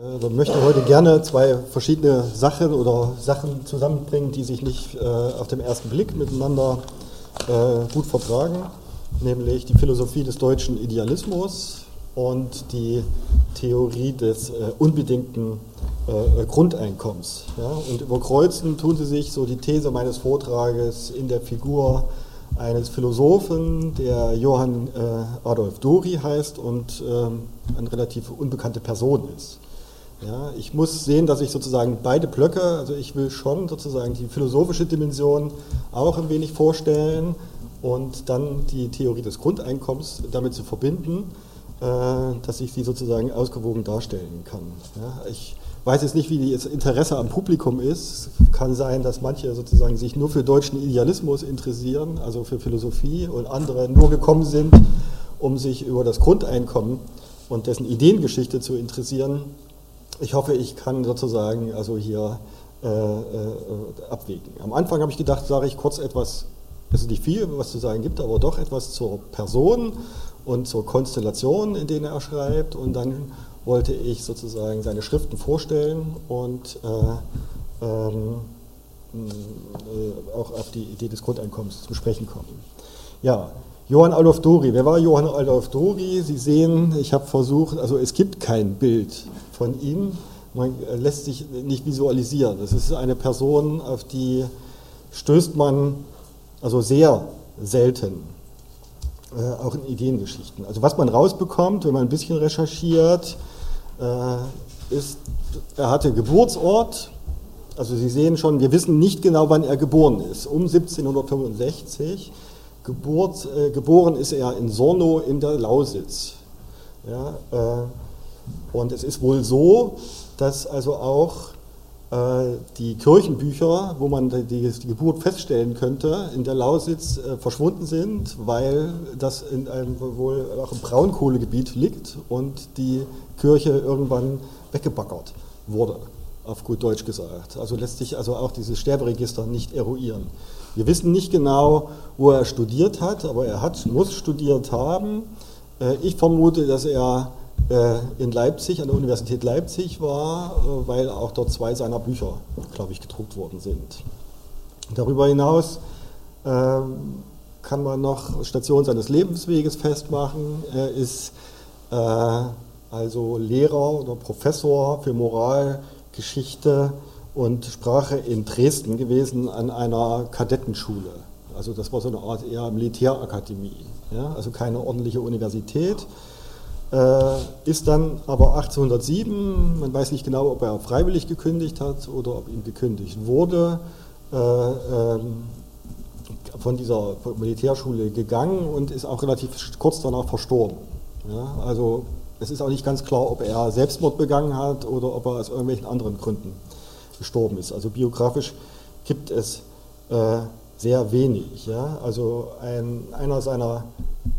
Ich äh, möchte heute gerne zwei verschiedene Sachen oder Sachen zusammenbringen, die sich nicht äh, auf den ersten Blick miteinander äh, gut vertragen, nämlich die Philosophie des deutschen Idealismus und die Theorie des äh, unbedingten äh, Grundeinkommens. Ja? Und überkreuzen tun sie sich so die These meines Vortrages in der Figur eines Philosophen, der Johann äh, Adolf Dori heißt und ähm, eine relativ unbekannte Person ist. Ja, ich muss sehen, dass ich sozusagen beide Blöcke, also ich will schon sozusagen die philosophische Dimension auch ein wenig vorstellen und dann die Theorie des Grundeinkommens damit zu verbinden, äh, dass ich sie sozusagen ausgewogen darstellen kann. Ja, ich weiß jetzt nicht, wie das Interesse am Publikum ist. Kann sein, dass manche sozusagen sich nur für deutschen Idealismus interessieren, also für Philosophie, und andere nur gekommen sind, um sich über das Grundeinkommen und dessen Ideengeschichte zu interessieren ich hoffe, ich kann sozusagen also hier äh, äh, abwägen. Am Anfang habe ich gedacht, sage ich kurz etwas, es ist nicht viel, was zu sagen gibt, aber doch etwas zur Person und zur Konstellation, in denen er schreibt. Und dann wollte ich sozusagen seine Schriften vorstellen und äh, ähm, äh, auch auf die Idee des Grundeinkommens zu sprechen kommen. Ja, Johann Adolf Dori. Wer war Johann Adolf Dori? Sie sehen, ich habe versucht, also es gibt kein Bild von ihm. Man lässt sich nicht visualisieren. Das ist eine Person, auf die stößt man also sehr selten, äh, auch in Ideengeschichten. Also was man rausbekommt, wenn man ein bisschen recherchiert, äh, ist, er hatte Geburtsort. Also Sie sehen schon, wir wissen nicht genau, wann er geboren ist. Um 1765. Geburt, äh, geboren ist er in Sorno in der Lausitz. Ja, äh, und es ist wohl so, dass also auch äh, die Kirchenbücher, wo man die, Geburt feststellen könnte, in der Lausitz äh, verschwunden sind, weil das in einem wohl auch im Braunkohlegebiet liegt und die Kirche irgendwann weggebaggert wurde, auf gut Deutsch gesagt. Also lässt sich also auch dieses Sterberegister nicht eruieren. Wir wissen nicht genau, wo er studiert hat, aber er hat, muss studiert haben. Äh, ich vermute, dass er in Leipzig, an der Universität Leipzig war, äh, weil auch dort zwei seiner Bücher, glaube ich, gedruckt worden sind. Darüber hinaus ähm, kann man noch Station seines Lebensweges festmachen. Er ist äh, also Lehrer oder Professor für Moral, Geschichte und Sprache in Dresden gewesen an einer Kadettenschule. Also das war so eine Art eher Militärakademie, ja? also keine ordentliche Universität. Äh, ist dann aber 1807, man weiß nicht genau, ob er freiwillig gekündigt hat oder ob ihm gekündigt wurde, äh, ähm, von dieser Militärschule gegangen und ist auch relativ kurz danach verstorben. Ja, also es ist auch nicht ganz klar, ob er Selbstmord begangen hat oder ob er aus irgendwelchen anderen Gründen gestorben ist. Also biografisch gibt es äh, sehr wenig. Ja? Also ein, einer seiner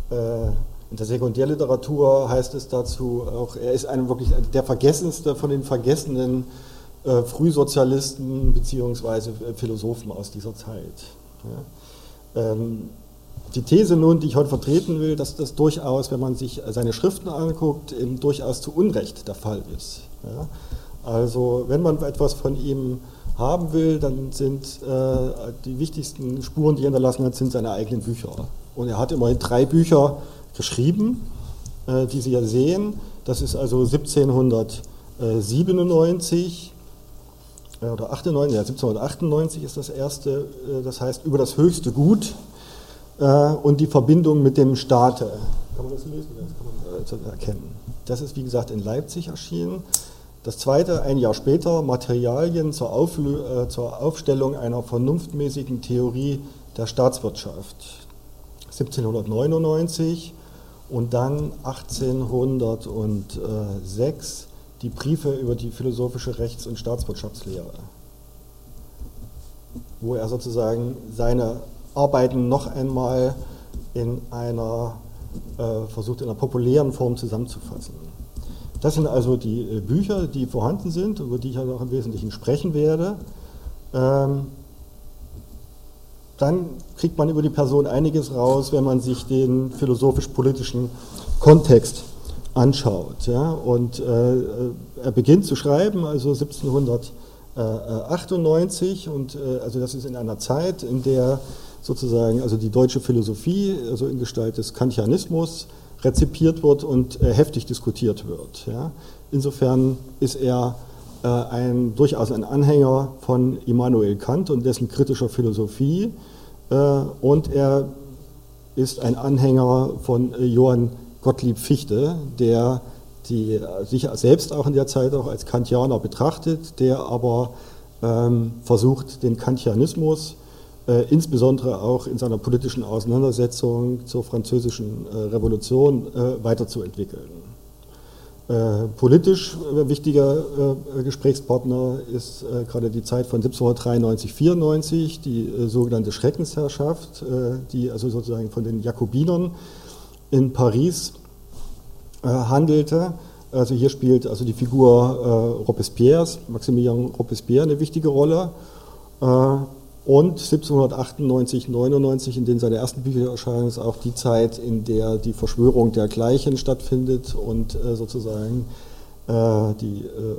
äh, in der Sekundärliteratur heißt es dazu auch, er ist ein wirklich der vergessenste von den vergessenen äh, Frühsozialisten bzw. Philosophen aus dieser Zeit. Ja. Ähm, die These nun, die ich heute vertreten will, dass das durchaus, wenn man sich seine Schriften anguckt, eben durchaus zu Unrecht der Fall ist. Ja. Also wenn man etwas von ihm haben will, dann sind äh, die wichtigsten Spuren, die er hinterlassen hat, sind seine eigenen Bücher. Und er hat immerhin drei Bücher geschrieben, äh, die Sie ja sehen. Das ist also 1797 äh, oder 98, ja, 1798 ist das erste, äh, das heißt über das höchste Gut und die Verbindung mit dem Staate. Kann man das lesen? Das kann man erkennen. Das ist wie gesagt in Leipzig erschienen. Das zweite, ein Jahr später, Materialien zur, Auflö zur Aufstellung einer vernunftmäßigen Theorie der Staatswirtschaft. 1799 und dann 1806 die Briefe über die philosophische Rechts- und Staatswirtschaftslehre, wo er sozusagen seine Arbeiten noch einmal in einer, äh, versucht in einer populären Form zusammenzufassen. Das sind also die äh, Bücher, die vorhanden sind, über die ich also auch im Wesentlichen sprechen werde. Ähm, dann kriegt man über die Person einiges raus, wenn man sich den philosophisch-politischen Kontext anschaut. Ja? Und äh, er beginnt zu schreiben, also 1798, und äh, also das ist in einer Zeit, in der sozusagen also die deutsche Philosophie, also in Gestalt des Kantianismus, rezipiert wird und äh, heftig diskutiert wird. Ja? Insofern ist er äh, ein, durchaus ein Anhänger von Immanuel Kant und dessen kritischer Philosophie äh, und er ist ein Anhänger von äh, Johann Gottlieb Fichte, der die, äh, sich selbst auch in der Zeit auch als Kantianer betrachtet, der aber ähm, versucht, den Kantianismus äh, insbesondere auch in seiner politischen Auseinandersetzung zur französischen äh, Revolution äh, weiterzuentwickeln. Äh, politisch äh, wichtiger äh, Gesprächspartner ist gerade die Zeit von 1793, 94, die sogenannte Schreckensherrschaft, die also sozusagen von den Jakobinern in Paris handelte. Also hier spielt also die Figur Robespierres, Maximilian Robespierre, eine wichtige Rolle. Und 1798, 99, in denen seine ersten Bücher erscheinen, ist auch die Zeit, in der die Verschwörung der Gleichen stattfindet und äh, sozusagen äh, die, äh,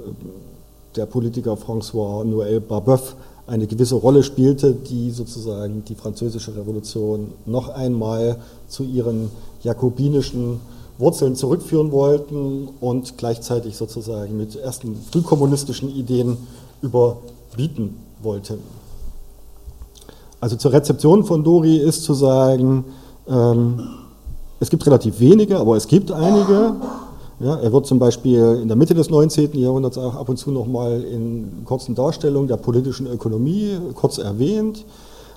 der Politiker François Noël Barbeuf eine gewisse Rolle spielte, die sozusagen die französische Revolution noch einmal zu ihren jakobinischen Wurzeln zurückführen wollten und gleichzeitig sozusagen mit ersten frühkommunistischen Ideen überbieten wollten. Also zur Rezeption von Dori ist zu sagen, ähm, es gibt relativ wenige, aber es gibt einige. Ja, er wird zum Beispiel in der Mitte des 19. Jahrhunderts auch ab und zu nochmal in kurzen Darstellungen der politischen Ökonomie kurz erwähnt.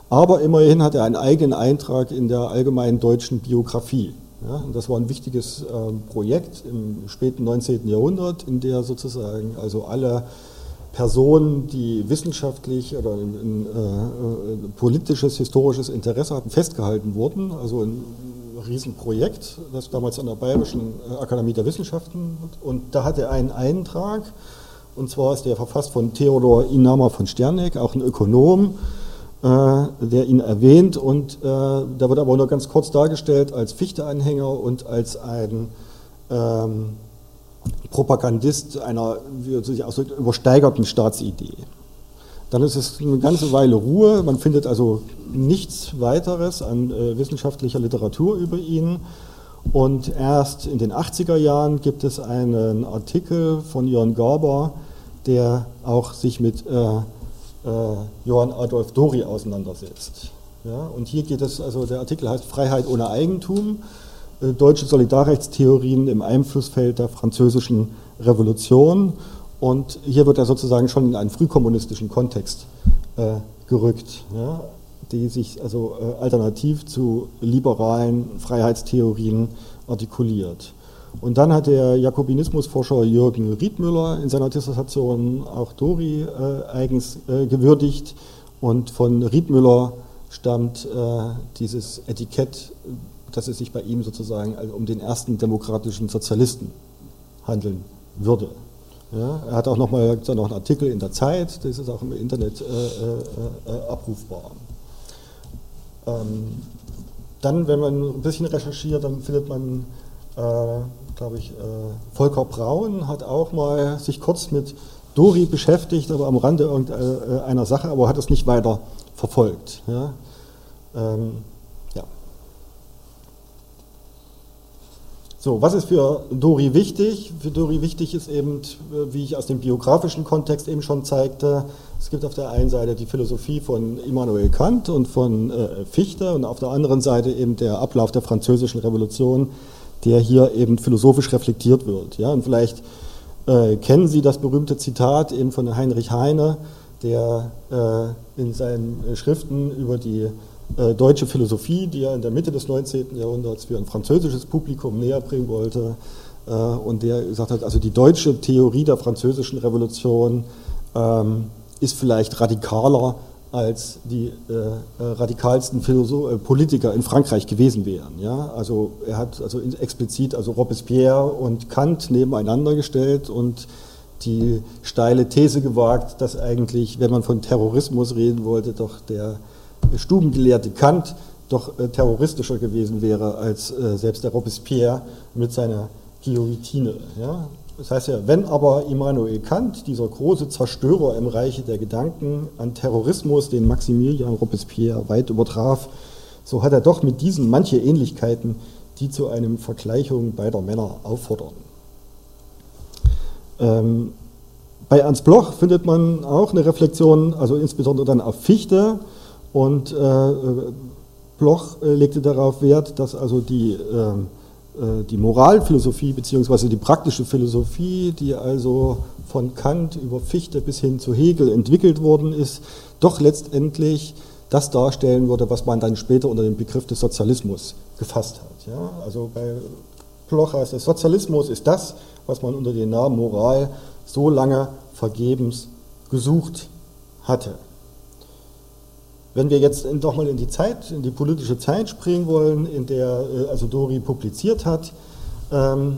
Aber immerhin hat er einen eigenen Eintrag in der allgemeinen deutschen Biografie. Ja, das war ein wichtiges äh, Projekt im späten 19. Jahrhundert, in der sozusagen also alle Personen, die wissenschaftlich oder ein, ein, äh, politisches, historisches Interesse hatten, festgehalten wurden. Also ein Riesenprojekt, das damals an der Bayerischen äh, Akademie der Wissenschaften. Und da hat er einen Eintrag, und zwar ist der verfasst von Theodor Inama von Sterneck, auch ein Ökonom, äh, der ihn erwähnt. Und äh, da wird aber nur ganz kurz dargestellt als Fichte-Anhänger und als ein ähm, Propagandist einer, wie sich ausdrückt, übersteigerten Staatsidee. Dann ist es eine ganze Weile Ruhe, man findet also nichts weiteres an äh, wissenschaftlicher Literatur über ihn. Und erst in den 80er Jahren gibt es einen Artikel von Jörn Garber, der auch sich mit äh, äh, Johann Adolf Dori auseinandersetzt. Ja, und hier geht es, also der Artikel heißt Freiheit ohne Eigentum. Äh, deutsche Solidarrechtstheorien im Einflussfeld der französischen Revolution. Und hier wird er sozusagen schon in einen frühkommunistischen Kontext äh, gerückt, ja, die sich also äh, alternativ zu liberalen Freiheitstheorien artikuliert. Und dann hat der Jakobinismusforscher Jürgen Riedmüller in seiner Dissertation auch Dori äh, eigens äh, gewürdigt. Und von Riedmüller stammt äh, dieses Etikett dass es sich bei ihm sozusagen also um den ersten demokratischen Sozialisten handeln würde. Ja, er hat auch nochmal noch einen Artikel in der Zeit, das ist auch im Internet äh, äh, äh, abrufbar. Ähm, dann, wenn man ein bisschen recherchiert, dann findet man, äh, glaube ich, äh, Volker Braun hat auch mal sich kurz mit Dori beschäftigt, aber am Rande irgendeiner äh, Sache, aber hat es nicht weiter verfolgt. Ja. Ähm, So, was ist für Dori wichtig? Für Dori wichtig ist eben, wie ich aus dem biografischen Kontext eben schon zeigte, es gibt auf der einen Seite die Philosophie von Immanuel Kant und von äh, Fichte und auf der anderen Seite eben der Ablauf der französischen Revolution, der hier eben philosophisch reflektiert wird. Ja, und vielleicht äh, kennen Sie das berühmte Zitat eben von Heinrich Heine, der äh, in seinen Schriften über die äh, deutsche Philosophie, die er in der Mitte des 19. Jahrhunderts für ein französisches Publikum näher bringen wollte. Äh, und der gesagt hat, also die deutsche Theorie der französischen Revolution ähm, ist vielleicht radikaler als die äh, äh radikalsten Philosoph äh, Politiker in Frankreich gewesen wären. Ja? Also er hat also explizit also Robespierre und Kant nebeneinander gestellt und die steile These gewagt, dass eigentlich, wenn man von Terrorismus reden wollte, doch der Stubengelehrte Kant doch äh, terroristischer gewesen wäre als äh, selbst der Robespierre mit seiner Guillotine. Ja? Das heißt ja, wenn aber Immanuel Kant, dieser große Zerstörer im Reiche der Gedanken, an Terrorismus, den Maximilian Robespierre weit übertraf, so hat er doch mit diesen manche Ähnlichkeiten, die zu einem Vergleichung beider Männer auffordern. Ähm, bei Ernst Bloch findet man auch eine Reflexion, also insbesondere dann auf Fichte und äh, Bloch äh, legte darauf Wert, dass also die ähm, äh, die Moralphilosophie bzw. die praktische Philosophie, die also von Kant über Fichte bis hin zu Hegel entwickelt worden ist, doch letztendlich das darstellen würde, was man dann später unter dem Begriff des Sozialismus gefasst hat. Ja, also bei Bloch heißt es, Sozialismus ist das, was man unter dem Namen Moral so lange vergebens gesucht hatte. Wenn wir jetzt doch mal in die Zeit, in die politische Zeit springen wollen, in der äh, also Dori publiziert hat, ähm,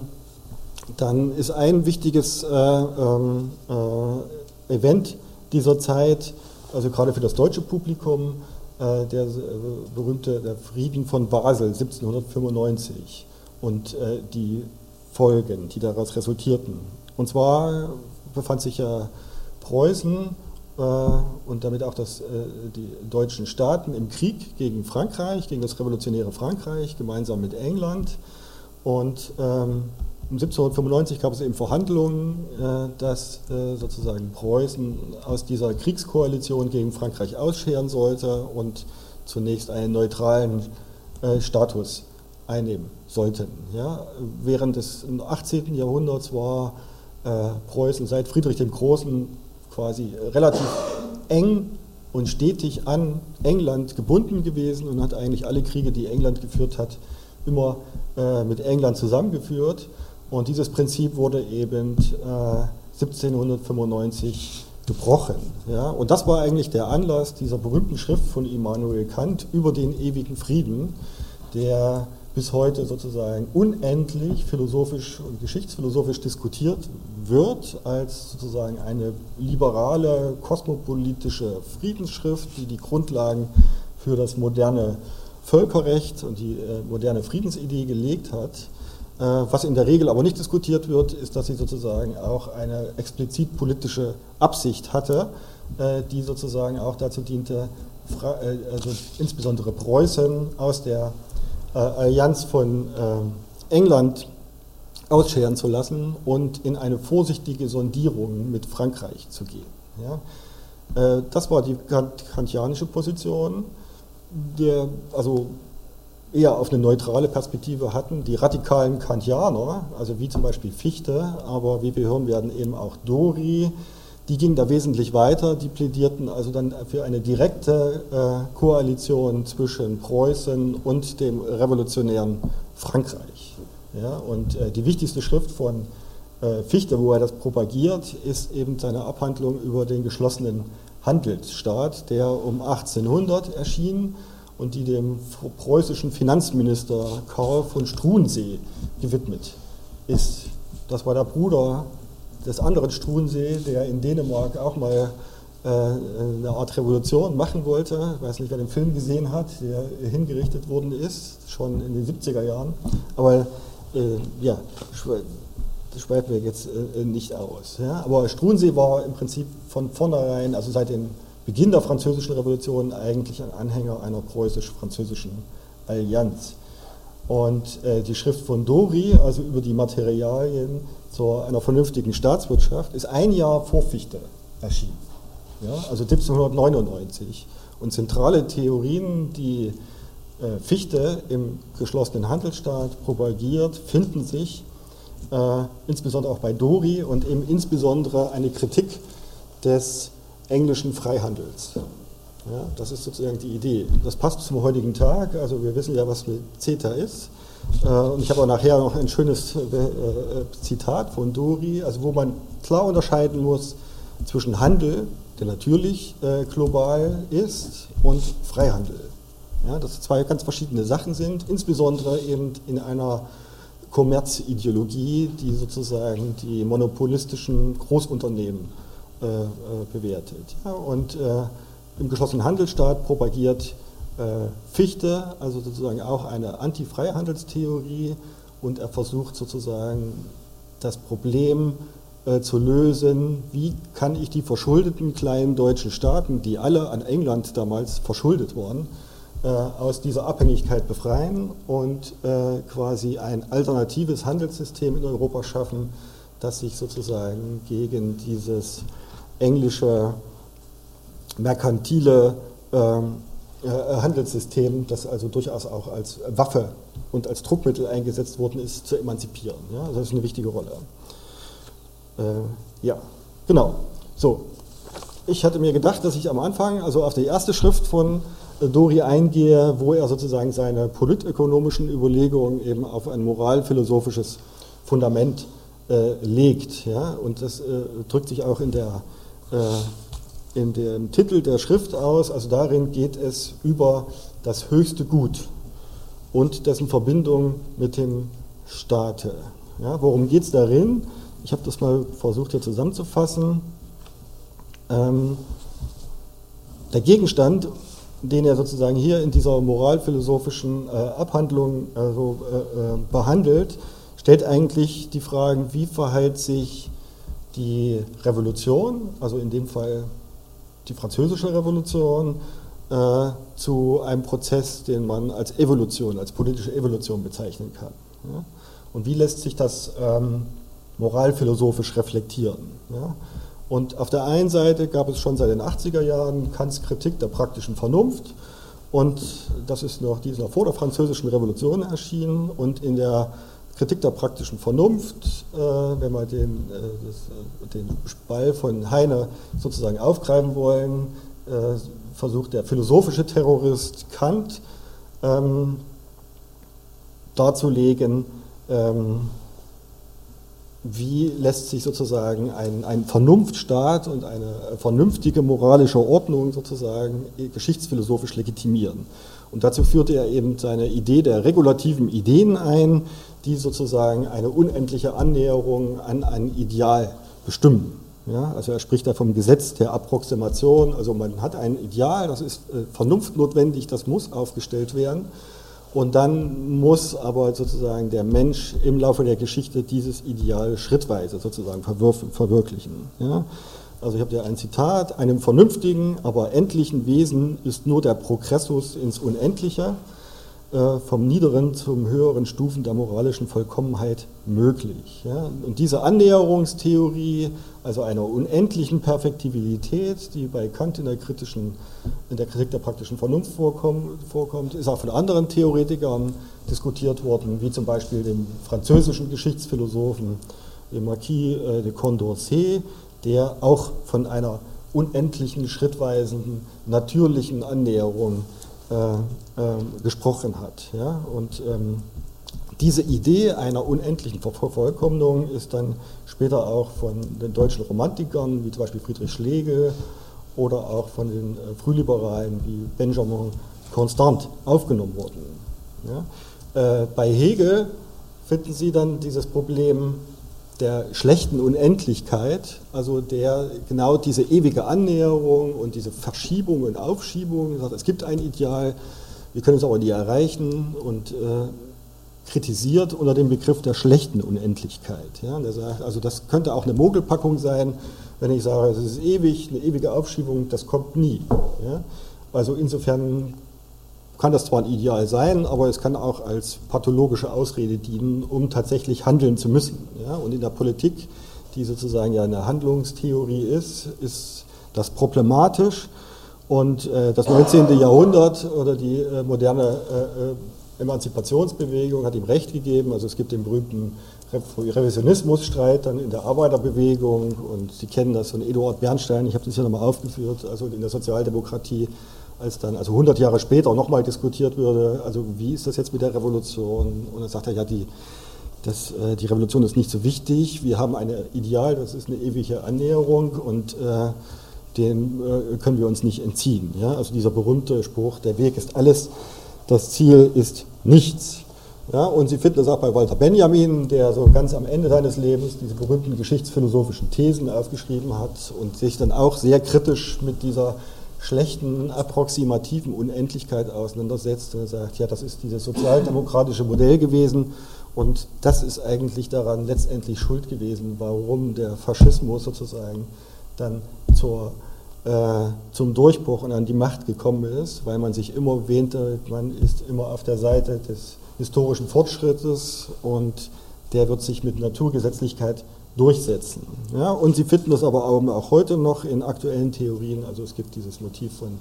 dann ist ein wichtiges äh, ähm, äh, Event dieser Zeit, also gerade für das deutsche Publikum, der berühmte der Frieden von Basel 1795 und die Folgen, die daraus resultierten. Und zwar befand sich ja Preußen und damit auch das, äh, die deutschen Staaten im Krieg gegen Frankreich, gegen das revolutionäre Frankreich, gemeinsam mit England. Und ähm, 1795 gab es eben Verhandlungen, äh, dass sozusagen Preußen aus dieser Kriegskoalition gegen Frankreich ausscheren sollte und zunächst einen neutralen Status einnehmen sollten. Ja, während des 18. Jahrhunderts war Preußen seit Friedrich dem Großen quasi relativ eng und stetig an England gebunden gewesen und hat eigentlich alle Kriege, die England geführt hat, immer äh, mit England zusammengeführt. Und dieses Prinzip wurde eben äh, 1795 gebrochen. Ja? Und das war eigentlich der Anlass dieser berühmten Schrift von Immanuel Kant über den ewigen Frieden, der bis heute sozusagen unendlich philosophisch und geschichtsphilosophisch diskutiert wird, als sozusagen eine liberale, kosmopolitische Friedensschrift, die die Grundlagen für das moderne Völkerrecht und die äh, moderne Friedensidee gelegt hat. Äh, was in der Regel aber nicht diskutiert wird, ist, dass sie sozusagen auch eine explizit politische Absicht hatte, äh, die sozusagen auch dazu diente, also insbesondere Preußen aus der äh, Allianz von äh, England ausscheren zu lassen und in eine vorsichtige Sondierung mit Frankreich zu gehen. Ja. Äh, das war die kantianische Position, der also eher auf eine neutrale Perspektive hatten. Die radikalen Kantianer, also wie zum Beispiel Fichte, aber wie wir hören werden eben auch Dori, die gingen da wesentlich weiter, die plädierten also dann für eine direkte äh, Koalition zwischen Preußen und dem revolutionären Frankreich. Ja, und äh, die wichtigste Schrift von äh, Fichte, wo er das propagiert, ist eben seine Abhandlung über den geschlossenen Handelsstaat, der um 1800 erschien und die dem preußischen Finanzminister Karl von Struensee gewidmet ist. Das war der Bruder des anderen Struensee, der in Dänemark auch mal äh, eine Art Revolution machen wollte. Ich weiß nicht, wer den Film gesehen hat, der hingerichtet worden ist, schon in den 70er Jahren. Aber äh, ja, das schweifen wir jetzt äh, nicht aus. Ja? Aber Struensee war im Prinzip von vornherein, also seit dem Beginn der Französischen Revolution, eigentlich ein Anhänger einer preußisch-französischen Allianz. Und äh, die Schrift von Dori, also über die Materialien zu einer vernünftigen Staatswirtschaft, ist ein Jahr vor Fichte erschienen, ja, also 1799. Und zentrale Theorien, die äh, Fichte im geschlossenen Handelsstaat propagiert, finden sich äh, insbesondere auch bei Dori und eben insbesondere eine Kritik des englischen Freihandels. Ja, das ist sozusagen die Idee. Das passt zum heutigen Tag. Also wir wissen ja, was mit CETA ist. Äh, und ich habe auch nachher noch ein schönes äh, äh, Zitat von Dori, also wo man klar unterscheiden muss zwischen Handel, der natürlich global ist, und Freihandel. Ja, dass zwei ganz verschiedene Sachen sind, insbesondere eben in einer Kommerzideologie, die sozusagen die monopolistischen Großunternehmen äh, bewertet. Ja, und äh, im geschlossenen Handelsstaat propagiert äh, Fichte, also sozusagen auch eine Anti-Freihandelstheorie und er versucht sozusagen das Problem äh, zu lösen, wie kann ich die verschuldeten kleinen deutschen Staaten, die alle an England damals verschuldet waren, äh, aus dieser Abhängigkeit befreien und äh, quasi ein alternatives Handelssystem in Europa schaffen, das sich sozusagen gegen dieses englische merkantile ähm, äh, Handelssystem, das also durchaus auch als Waffe und als Druckmittel eingesetzt worden ist, zu emanzipieren. Ja, das ist eine wichtige Rolle. Äh, ja, genau. So, ich hatte mir gedacht, dass ich am Anfang, also auf die erste Schrift von äh, Dori eingehe, wo er sozusagen seine politökonomischen Überlegungen eben auf ein moralphilosophisches Fundament äh, legt. Ja? Und das äh, drückt sich auch in, der, äh, in dem Titel der Schrift aus. Also darin geht es über das höchste Gut und dessen Verbindung mit dem Staate. Ja? Worum geht es darin? Ich habe das mal versucht hier zusammenzufassen. Ähm, der Gegenstand, den er sozusagen hier in dieser moralphilosophischen äh, Abhandlung also, äh, äh, behandelt, stellt eigentlich die Fragen, wie verhält sich die Revolution, also in dem Fall die französische Revolution, äh, zu einem Prozess, den man als Evolution, als politische Evolution bezeichnen kann. Ja? Und wie lässt sich das ähm, moralphilosophisch reflektieren? Ja? Und auf der einen Seite gab es schon seit den 80er Jahren Kants Kritik der praktischen Vernunft. Und das ist noch, die ist noch vor der französischen Revolution erschienen. Und in der Kritik der praktischen Vernunft, äh, wenn wir den, äh, das, äh, den Ball von Heine sozusagen aufgreifen wollen, äh, versucht der philosophische Terrorist Kant ähm, darzulegen, ähm, wie lässt sich sozusagen ein, ein Vernunftstaat und eine vernünftige moralische Ordnung sozusagen geschichtsphilosophisch legitimieren. Und dazu führte er eben seine Idee der regulativen Ideen ein, die sozusagen eine unendliche Annäherung an ein Ideal bestimmen. Ja, also er spricht da vom Gesetz der Approximation, also man hat ein Ideal, das ist äh, vernunftnotwendig, das muss aufgestellt werden. Und dann muss aber sozusagen der Mensch im Laufe der Geschichte dieses Ideal schrittweise sozusagen verwirklichen. Ja? Also ich habe ja ein Zitat, einem vernünftigen, aber endlichen Wesen ist nur der Progressus ins Unendliche äh, vom niederen zum höheren Stufen der moralischen Vollkommenheit möglich. Ja? Und diese Annäherungstheorie, also einer unendlichen Perfektibilität, die bei Kant in der, kritischen, in der Kritik der praktischen Vernunft vorkommt, ist auch von anderen Theoretikern diskutiert worden, wie zum Beispiel dem französischen Geschichtsphilosophen dem Marquis äh, de Condorcet, der auch von einer unendlichen, schrittweisen, natürlichen Annäherung äh, äh, gesprochen hat. Ja? Und ähm, diese Idee einer unendlichen Vervollkommnung ist dann später auch von den deutschen Romantikern, wie zum Beispiel Friedrich Schlegel oder auch von den äh, Frühliberalen wie Benjamin Constant aufgenommen worden. Ja? Äh, bei Hegel finden Sie dann dieses Problem der schlechten Unendlichkeit, also der genau diese ewige Annäherung und diese Verschiebung und Aufschiebung, sagt, es gibt ein Ideal, wir können es aber nie erreichen und äh, kritisiert unter dem Begriff der schlechten Unendlichkeit. Ja, der sagt, also das könnte auch eine Mogelpackung sein, wenn ich sage, es ist ewig, eine ewige Aufschiebung, das kommt nie. Ja. Also insofern kann das zwar ein Ideal sein, aber es kann auch als pathologische Ausrede dienen, um tatsächlich handeln zu müssen. Ja? Und in der Politik, die sozusagen ja eine Handlungstheorie ist, ist das problematisch. Und äh, das 19. Jahrhundert oder die äh, moderne äh, äh, Emanzipationsbewegung hat ihm recht gegeben. Also es gibt den berühmten Revisionismusstreit dann in der Arbeiterbewegung und Sie kennen das von Eduard Bernstein, ich habe das hier nochmal aufgeführt, also in der Sozialdemokratie als dann, also 100 Jahre später nochmal diskutiert würde, also wie ist das jetzt mit der Revolution? Und dann sagt er, ja, die, das, äh, die Revolution ist nicht so wichtig, wir haben ein Ideal, das ist eine ewige Annäherung und äh, dem äh, können wir uns nicht entziehen. Ja? Also dieser berühmte Spruch, der Weg ist alles, das Ziel ist nichts. Ja, und Sie finden das auch bei Walter Benjamin, der so ganz am Ende seines Lebens diese berühmten geschichtsphilosophischen Thesen aufgeschrieben hat und sich dann auch sehr kritisch mit dieser schlechten approximativen Unendlichkeit auseinandersetzt und sagt, ja, das ist dieses sozialdemokratische Modell gewesen Und das ist eigentlich daran letztendlich schuld gewesen, warum der Faschismus sozusagen dann zur, äh, zum Durchbruch und an die Macht gekommen ist, weil man sich immer wähnte, man ist immer auf der Seite des historischen Fortschrittes und der wird sich mit Naturgesetzlichkeit durchsetzen. Ja, und Sie finden das aber auch heute noch in aktuellen Theorien, also es gibt dieses Motiv von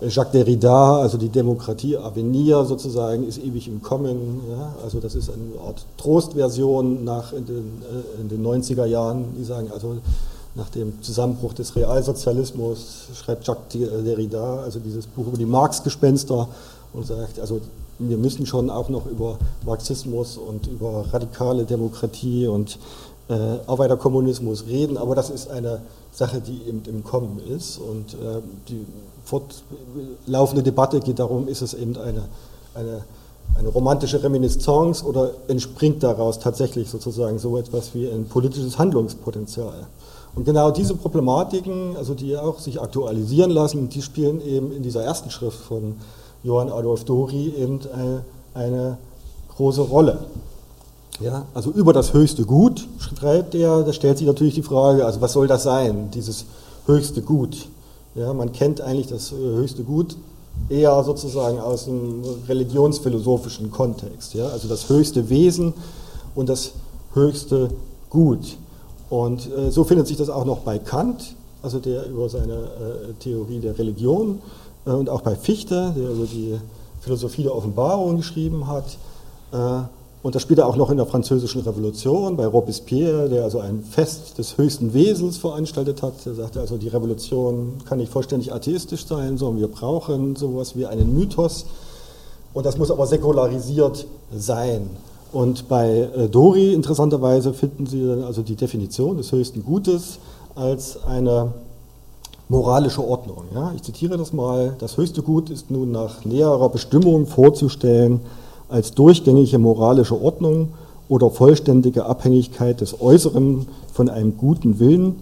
Jacques Derrida, also die Demokratie Avenir sozusagen, ist ewig im Kommen. Ja? Also das ist eine Art Trostversion nach in den, äh, in den 90er Jahren, die sagen, also nach dem Zusammenbruch des Realsozialismus schreibt Jacques Derrida, also dieses Buch über die Marx-Gespenster und sagt, also wir müssen schon auch noch über Marxismus und über radikale Demokratie und äh, Arbeiterkommunismus reden, aber das ist eine Sache, die eben im Kommen ist und äh, die fortlaufende Debatte geht darum, ist es eben eine, eine, eine romantische Reminiscence oder entspringt daraus tatsächlich sozusagen so etwas wie ein politisches Handlungspotenzial. Und genau diese Problematiken, also die auch sich aktualisieren lassen, die spielen eben in dieser ersten Schrift von Johann Adolf Dori eben eine, eine große Rolle. Ja, also über das höchste Gut schreibt er, da stellt sich natürlich die Frage, also was soll das sein, dieses höchste Gut? Ja, man kennt eigentlich das äh, höchste Gut eher sozusagen aus dem religionsphilosophischen Kontext. Ja? Also das höchste Wesen und das höchste Gut. Und äh, so findet sich das auch noch bei Kant, also der über seine äh, Theorie der Religion äh, und auch bei Fichte, der über die Philosophie der Offenbarung geschrieben hat. Und das spielt er auch noch in der Französischen Revolution bei Robespierre, der also ein Fest des höchsten Wesens veranstaltet hat. Er sagte also, die Revolution kann nicht vollständig atheistisch sein, sondern wir brauchen sowas wie einen Mythos. Und das muss aber säkularisiert sein. Und bei äh, Dori interessanterweise finden Sie dann also die Definition des höchsten Gutes als eine moralische Ordnung. Ja, ich zitiere das mal. Das höchste Gut ist nun nach näherer Bestimmung vorzustellen als durchgängige moralische Ordnung oder vollständige Abhängigkeit des Äußeren von einem guten Willen,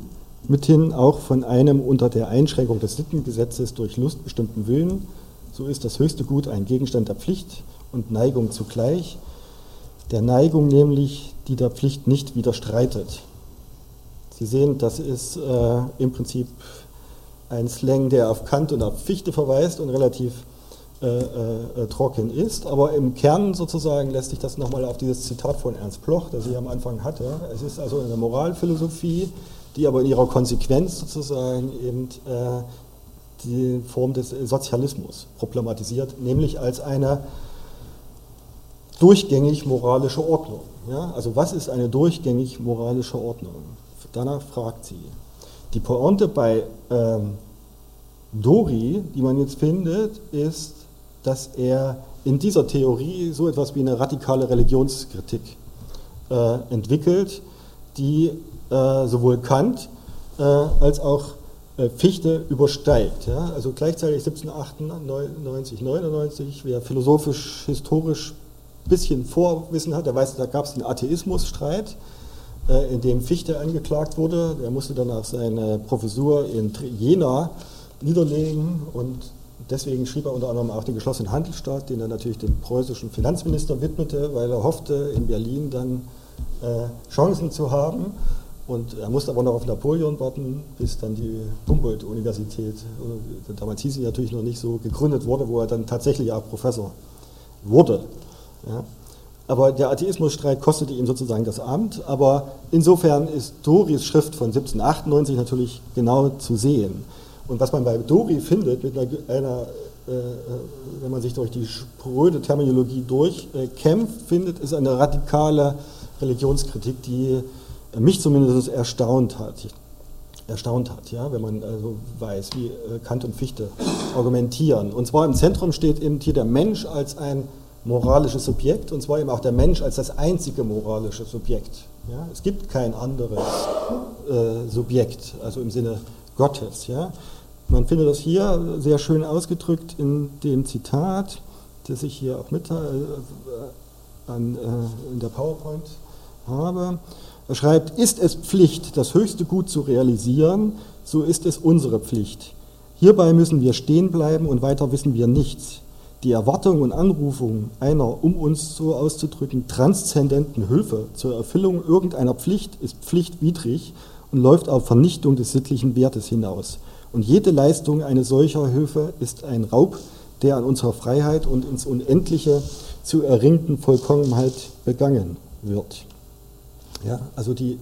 mithin auch von einem unter der Einschränkung des Sittengesetzes durch Lust bestimmten Willen, so ist das höchste Gut ein Gegenstand der Pflicht und Neigung zugleich, der Neigung nämlich, die der Pflicht nicht widerstreitet. Sie sehen, das ist äh, im Prinzip ein Slang, der auf Kant und auf Fichte verweist und relativ äh, äh, trocken ist. Aber im Kern sozusagen lässt sich das nochmal auf dieses Zitat von Ernst Bloch, das ich am Anfang hatte. Es ist also eine Moralphilosophie, die aber in ihrer Konsequenz sozusagen eben äh, die Form des Sozialismus problematisiert, nämlich als eine durchgängig moralische Ordnung. Ja? Also was ist eine durchgängig moralische Ordnung? Danach fragt sie. Die Pointe bei ähm, Dori, die man jetzt findet, ist, dass er in dieser Theorie so etwas wie eine radikale Religionskritik äh, entwickelt, die äh, sowohl Kant äh, als auch äh, Fichte übersteigt. Ja? Also gleichzeitig 1798, 99, wer philosophisch, historisch ein bisschen Vorwissen hat, der weiß, da gab es den Atheismusstreit, äh, in dem Fichte angeklagt wurde. Er musste danach seine Professur in Jena niederlegen und deswegen schrieb er unter anderem auch den geschlossenen Handelsstaat, den er natürlich dem preußischen Finanzminister widmete, weil er hoffte, in Berlin dann äh, Chancen zu haben. Und er musste aber noch auf Napoleon warten, bis dann die Humboldt-Universität, damals hieß sie natürlich noch nicht so, gegründet wurde, wo er dann tatsächlich auch Professor wurde. Ja. Aber der Atheismusstreit kostete ihm sozusagen das Amt. Aber insofern ist Doris Schrift von 1798 natürlich genau zu sehen. Und was man bei Dori findet, mit einer, einer äh, äh, wenn man sich durch die spröde Terminologie durchkämpft, findet, ist eine radikale Religionskritik, die mich zumindest erstaunt hat. Erstaunt hat, ja, wenn man also weiß, wie äh, Kant und Fichte argumentieren. Und zwar im Zentrum steht eben hier der Mensch als ein moralisches Subjekt, und zwar eben auch der Mensch als das einzige moralische Subjekt. Ja? Es gibt kein anderes äh, Subjekt, also im Sinne Gottes. Ja? Man findet das hier sehr schön ausgedrückt in dem Zitat, das ich hier auch mit äh, an, äh, in der PowerPoint habe. Er schreibt, ist es Pflicht, das höchste Gut zu realisieren, so ist es unsere Pflicht. Hierbei müssen wir stehen bleiben und weiter wissen wir nichts. die Erwartung und Anrufung einer, um uns so auszudrücken, transzendenten Hilfe zur Erfüllung irgendeiner Pflicht ist pflichtwidrig und läuft auf Vernichtung des sittlichen Wertes hinaus. Und jede Leistung eine solcher Hilfe ist ein Raub, der an unserer Freiheit und ins Unendliche zu erringten Vollkommenheit begangen wird. Ja, also die,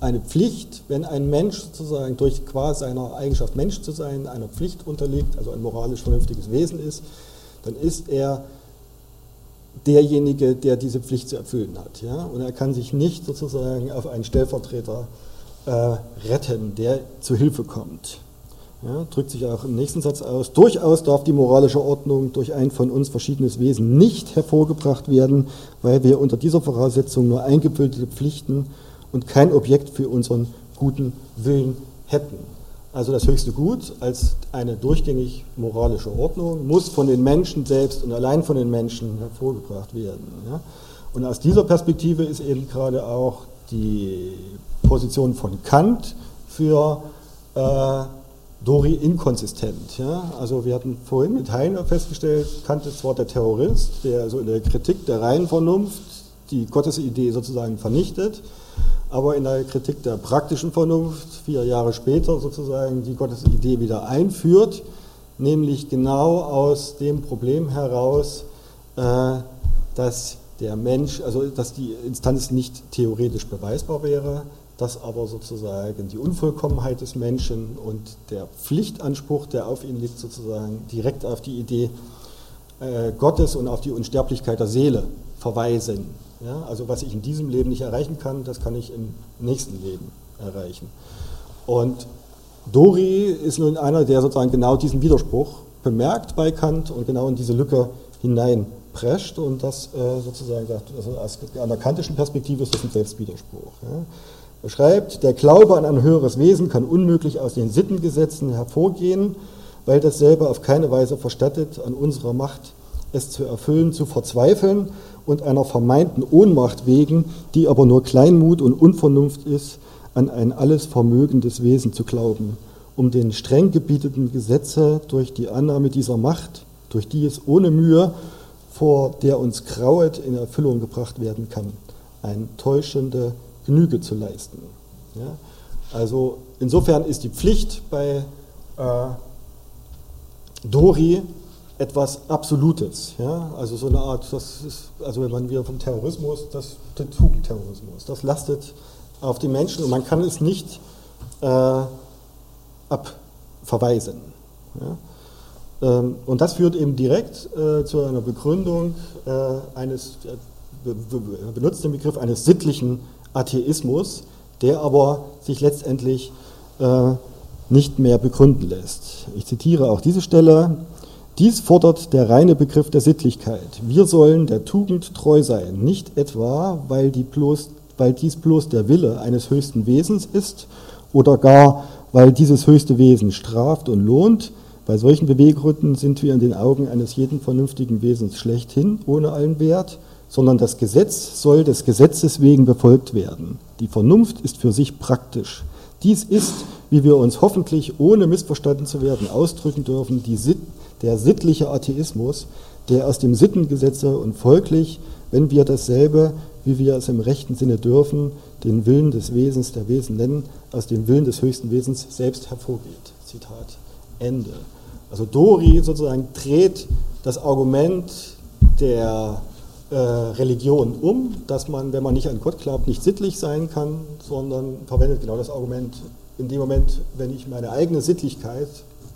eine Pflicht, wenn ein Mensch sozusagen durch quasi seiner Eigenschaft Mensch zu sein, einer Pflicht unterliegt, also ein moralisch vernünftiges Wesen ist, dann ist er derjenige, der diese Pflicht zu erfüllen hat. Ja? Und er kann sich nicht sozusagen auf einen Stellvertreter äh, retten, der zu Hilfe kommt. Ja, drückt sich auch im nächsten Satz aus. Durchaus darf die moralische Ordnung durch ein von uns verschiedenes Wesen nicht hervorgebracht werden, weil wir unter dieser Voraussetzung nur eingebildete Pflichten und kein Objekt für unseren guten Willen hätten. Also das höchste Gut als eine durchgängig moralische Ordnung muss von den Menschen selbst und allein von den Menschen hervorgebracht werden. Ja? Und aus dieser Perspektive ist eben gerade auch die Position von Kant für äh, Dori inkonsistent. Ja? Also wir hatten vorhin mit Heiner festgestellt, Kant ist zwar der Terrorist, der so in der Kritik der reinen Vernunft die Gottesidee sozusagen vernichtet, aber in der Kritik der praktischen Vernunft vier Jahre später sozusagen die Gottesidee wieder einführt, nämlich genau aus dem Problem heraus, äh, dass der Mensch, also dass die Instanz nicht theoretisch beweisbar wäre, dass aber sozusagen die Unvollkommenheit des Menschen und der Pflichtanspruch, der auf ihn liegt, sozusagen direkt auf die Idee äh, Gottes und auf die Unsterblichkeit der Seele verweisen. Ja, also was ich in diesem Leben nicht erreichen kann, das kann ich im nächsten Leben erreichen. Und Dori ist nun einer, der sozusagen genau diesen Widerspruch bemerkt bei Kant und genau in diese Lücke hineinprescht und das äh, sozusagen sagt, also aus einer kantischen Perspektive ist das ein Selbstwiderspruch. Ja. Schreibt, der Glaube an ein höheres Wesen kann unmöglich aus den Sittengesetzen hervorgehen, weil dasselbe auf keine Weise verstattet, an unserer Macht es zu erfüllen, zu verzweifeln und einer vermeinten Ohnmacht wegen, die aber nur Kleinmut und Unvernunft ist, an ein alles vermögendes Wesen zu glauben, um den streng gebieteten Gesetze durch die Annahme dieser Macht, durch die es ohne Mühe, vor der uns grauet, in Erfüllung gebracht werden kann. Ein täuschende Genüge zu leisten. Ja? Also insofern ist die Pflicht bei äh, Dori etwas Absolutes. Ja? Also so eine Art, das ist, also wenn man wieder vom Terrorismus, das der Tugendterrorismus, das lastet auf die Menschen und man kann es nicht äh, abverweisen. Ja? Ähm, und das führt eben direkt äh, zu einer Begründung äh, eines, äh, benutzt den Begriff eines sittlichen Atheismus, der aber sich letztendlich äh, nicht mehr begründen lässt. Ich zitiere auch diese Stelle. Dies fordert der reine Begriff der Sittlichkeit. Wir sollen der Tugend treu sein, nicht etwa, weil, die bloß, weil dies bloß der Wille eines höchsten Wesens ist oder gar, weil dieses höchste Wesen straft und lohnt. Bei solchen Beweggründen sind wir in den Augen eines jeden vernünftigen Wesens schlechthin ohne allen Wert sondern das Gesetz soll des Gesetzes wegen befolgt werden. Die Vernunft ist für sich praktisch. Dies ist, wie wir uns hoffentlich ohne missverstanden zu werden ausdrücken dürfen, Sit der sittliche Atheismus, der aus dem Sittengesetze und folglich, wenn wir dasselbe, wie wir es im rechten Sinne dürfen, den Willen des Wesens der Wesen nennen, aus dem Willen des höchsten Wesens selbst hervorgeht. Zitat Ende. Also Dori sozusagen dreht das Argument der äh, Religion um, dass man, wenn man nicht an Gott glaubt, nicht sittlich sein kann, sondern verwendet genau das Argument, in dem Moment, wenn ich meine eigene Sittlichkeit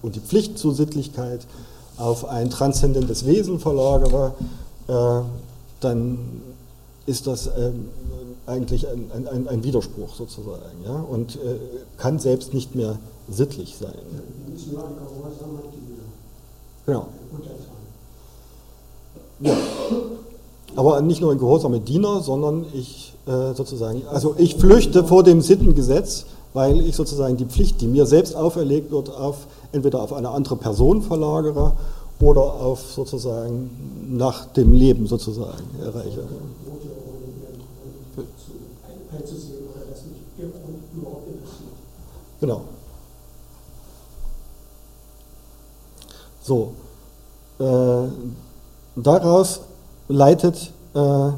und die Pflicht zur Sittlichkeit auf ein transzendentes Wesen verlagere, äh, dann ist das ähm, eigentlich ein, ein, ein, Widerspruch sozusagen ja? und äh, kann selbst nicht mehr sittlich sein. Genau. Ja. Aber nicht nur ein gehorsamer Diener, sondern ich äh, sozusagen, also ich flüchte vor dem Sittengesetz, weil ich sozusagen die Pflicht, die mir selbst auferlegt wird, auf, entweder auf eine andere Person verlagere oder auf sozusagen nach dem Leben sozusagen erreiche. Genau. So, äh, daraus leitet äh,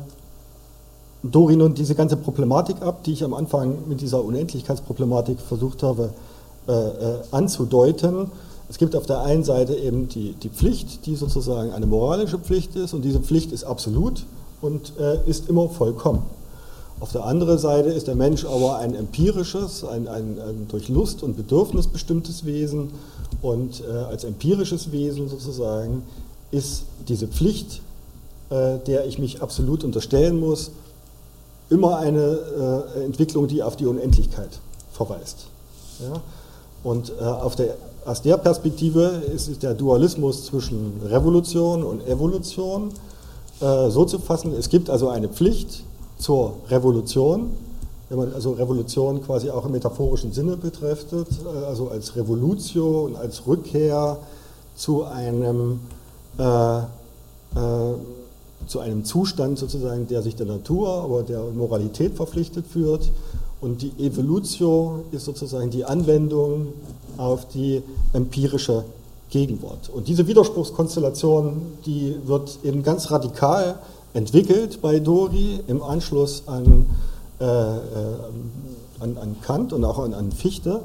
Dorin und diese ganze Problematik ab, die ich am Anfang mit dieser Unendlichkeitsproblematik versucht habe äh, äh, anzudeuten. Es gibt auf der einen Seite eben die, die Pflicht, die sozusagen eine moralische Pflicht ist und diese Pflicht ist absolut und äh, ist immer vollkommen. Auf der anderen Seite ist der Mensch aber ein empirisches, ein, ein, ein durch Lust und Bedürfnis bestimmtes Wesen und äh, als empirisches Wesen sozusagen ist diese Pflicht, der ich mich absolut unterstellen muss, immer eine äh, Entwicklung, die auf die Unendlichkeit verweist. Ja? Und äh, der, aus der Perspektive ist der Dualismus zwischen Revolution und Evolution äh, so zu fassen, es gibt also eine Pflicht zur Revolution, wenn man also Revolution quasi auch im metaphorischen Sinne betrachtet, äh, also als Revolutio und als Rückkehr zu einem äh, äh, zu einem Zustand sozusagen, der sich der Natur, aber der Moralität verpflichtet führt. Und die Evolutio ist sozusagen die Anwendung auf die empirische Gegenwart. Und diese Widerspruchskonstellation, die wird eben ganz radikal entwickelt bei Dori im Anschluss an, äh, äh an, an, Kant und auch an, an, Fichte.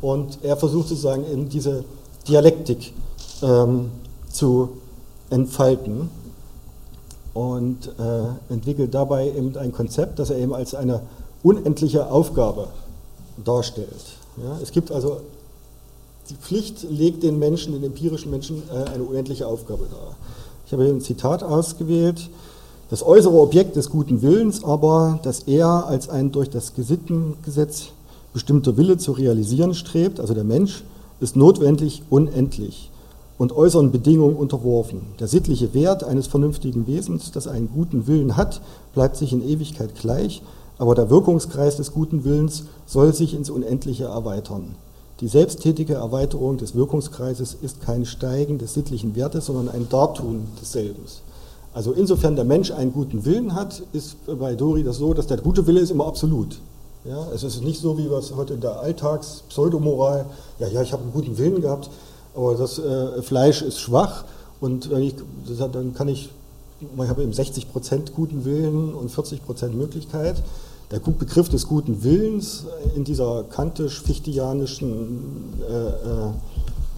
Und er versucht sozusagen eben diese Dialektik ähm, zu entfalten und äh, entwickelt dabei eben ein Konzept, das er eben als eine unendliche Aufgabe darstellt. Ja, es gibt also, die Pflicht legt den Menschen, den empirischen Menschen, äh, eine unendliche Aufgabe dar. Ich habe hier ein Zitat ausgewählt. Das äußere Objekt des guten Willens aber, dass er als ein durch das Gesittengesetz bestimmter Wille zu realisieren strebt, also der Mensch, ist notwendig unendlich und äußeren Bedingungen unterworfen. Der sittliche Wert eines vernünftigen Wesens, das einen guten Willen hat, bleibt sich in Ewigkeit gleich, aber der Wirkungskreis des guten Willens soll sich ins Unendliche erweitern. Die selbsttätige Erweiterung des Wirkungskreises ist kein Steigen des sittlichen Wertes, sondern ein Dartun desselben. Also insofern der Mensch einen guten Willen hat, ist bei Dori das so, dass der gute Wille ist immer absolut. Ja, es ist nicht so, wie wir es heute in der Alltags-Pseudomoral, ja, ja, ich habe einen guten Willen gehabt, aber das äh, Fleisch ist schwach und ich, dann kann ich, ich habe eben 60% guten Willen und 40% Möglichkeit. Der Begriff des guten Willens in dieser kantisch-fichtianischen äh, äh,